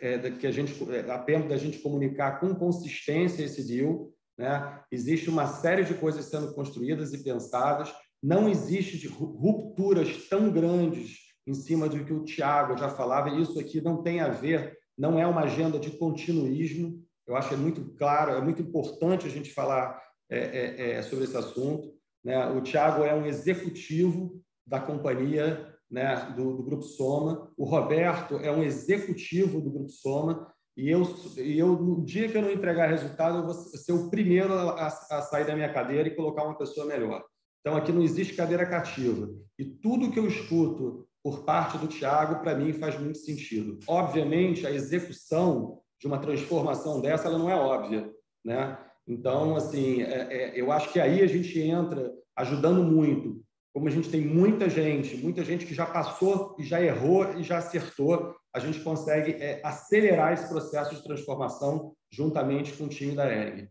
[SPEAKER 2] é, que a gente é, a tempo da gente comunicar com consistência esse deal, né? Existe uma série de coisas sendo construídas e pensadas. Não existe rupturas tão grandes em cima do que o Tiago já falava. Isso aqui não tem a ver, não é uma agenda de continuismo. Eu acho que é muito claro, é muito importante a gente falar é, é, é sobre esse assunto. Né? O Tiago é um executivo da companhia né, do, do, Grupo Soma. O Roberto é um executivo do Grupo Soma. E eu, e eu, no dia que eu não entregar resultado, eu vou ser o primeiro a, a sair da minha cadeira e colocar uma pessoa melhor. Então, aqui não existe cadeira cativa. E tudo que eu escuto por parte do Tiago, para mim, faz muito sentido. Obviamente, a execução de uma transformação dessa ela não é óbvia. Né? Então, assim, é, é, eu acho que aí a gente entra ajudando muito como a gente tem muita gente, muita gente que já passou e já errou e já acertou, a gente consegue é, acelerar esse processo de transformação juntamente com o time da ERG.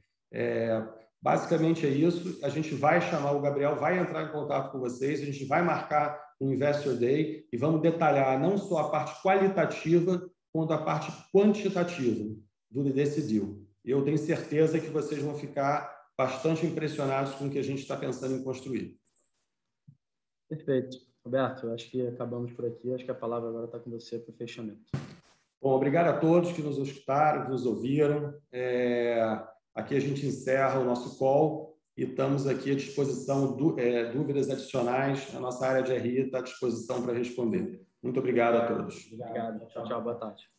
[SPEAKER 2] Basicamente é isso. A gente vai chamar o Gabriel, vai entrar em contato com vocês, a gente vai marcar um Investor Day e vamos detalhar não só a parte qualitativa, quanto a parte quantitativa do desse deal. Eu tenho certeza que vocês vão ficar bastante impressionados com o que a gente está pensando em construir.
[SPEAKER 1] Perfeito. Roberto, acho que acabamos por aqui. Acho que a palavra agora está com você para o fechamento.
[SPEAKER 2] Bom, obrigado a todos que nos escutaram, que nos ouviram. É, aqui a gente encerra o nosso call e estamos aqui à disposição, do, é, dúvidas adicionais, a nossa área de RI está à disposição para responder. Muito obrigado a todos.
[SPEAKER 1] Obrigado. Tchau, tchau. Boa tarde.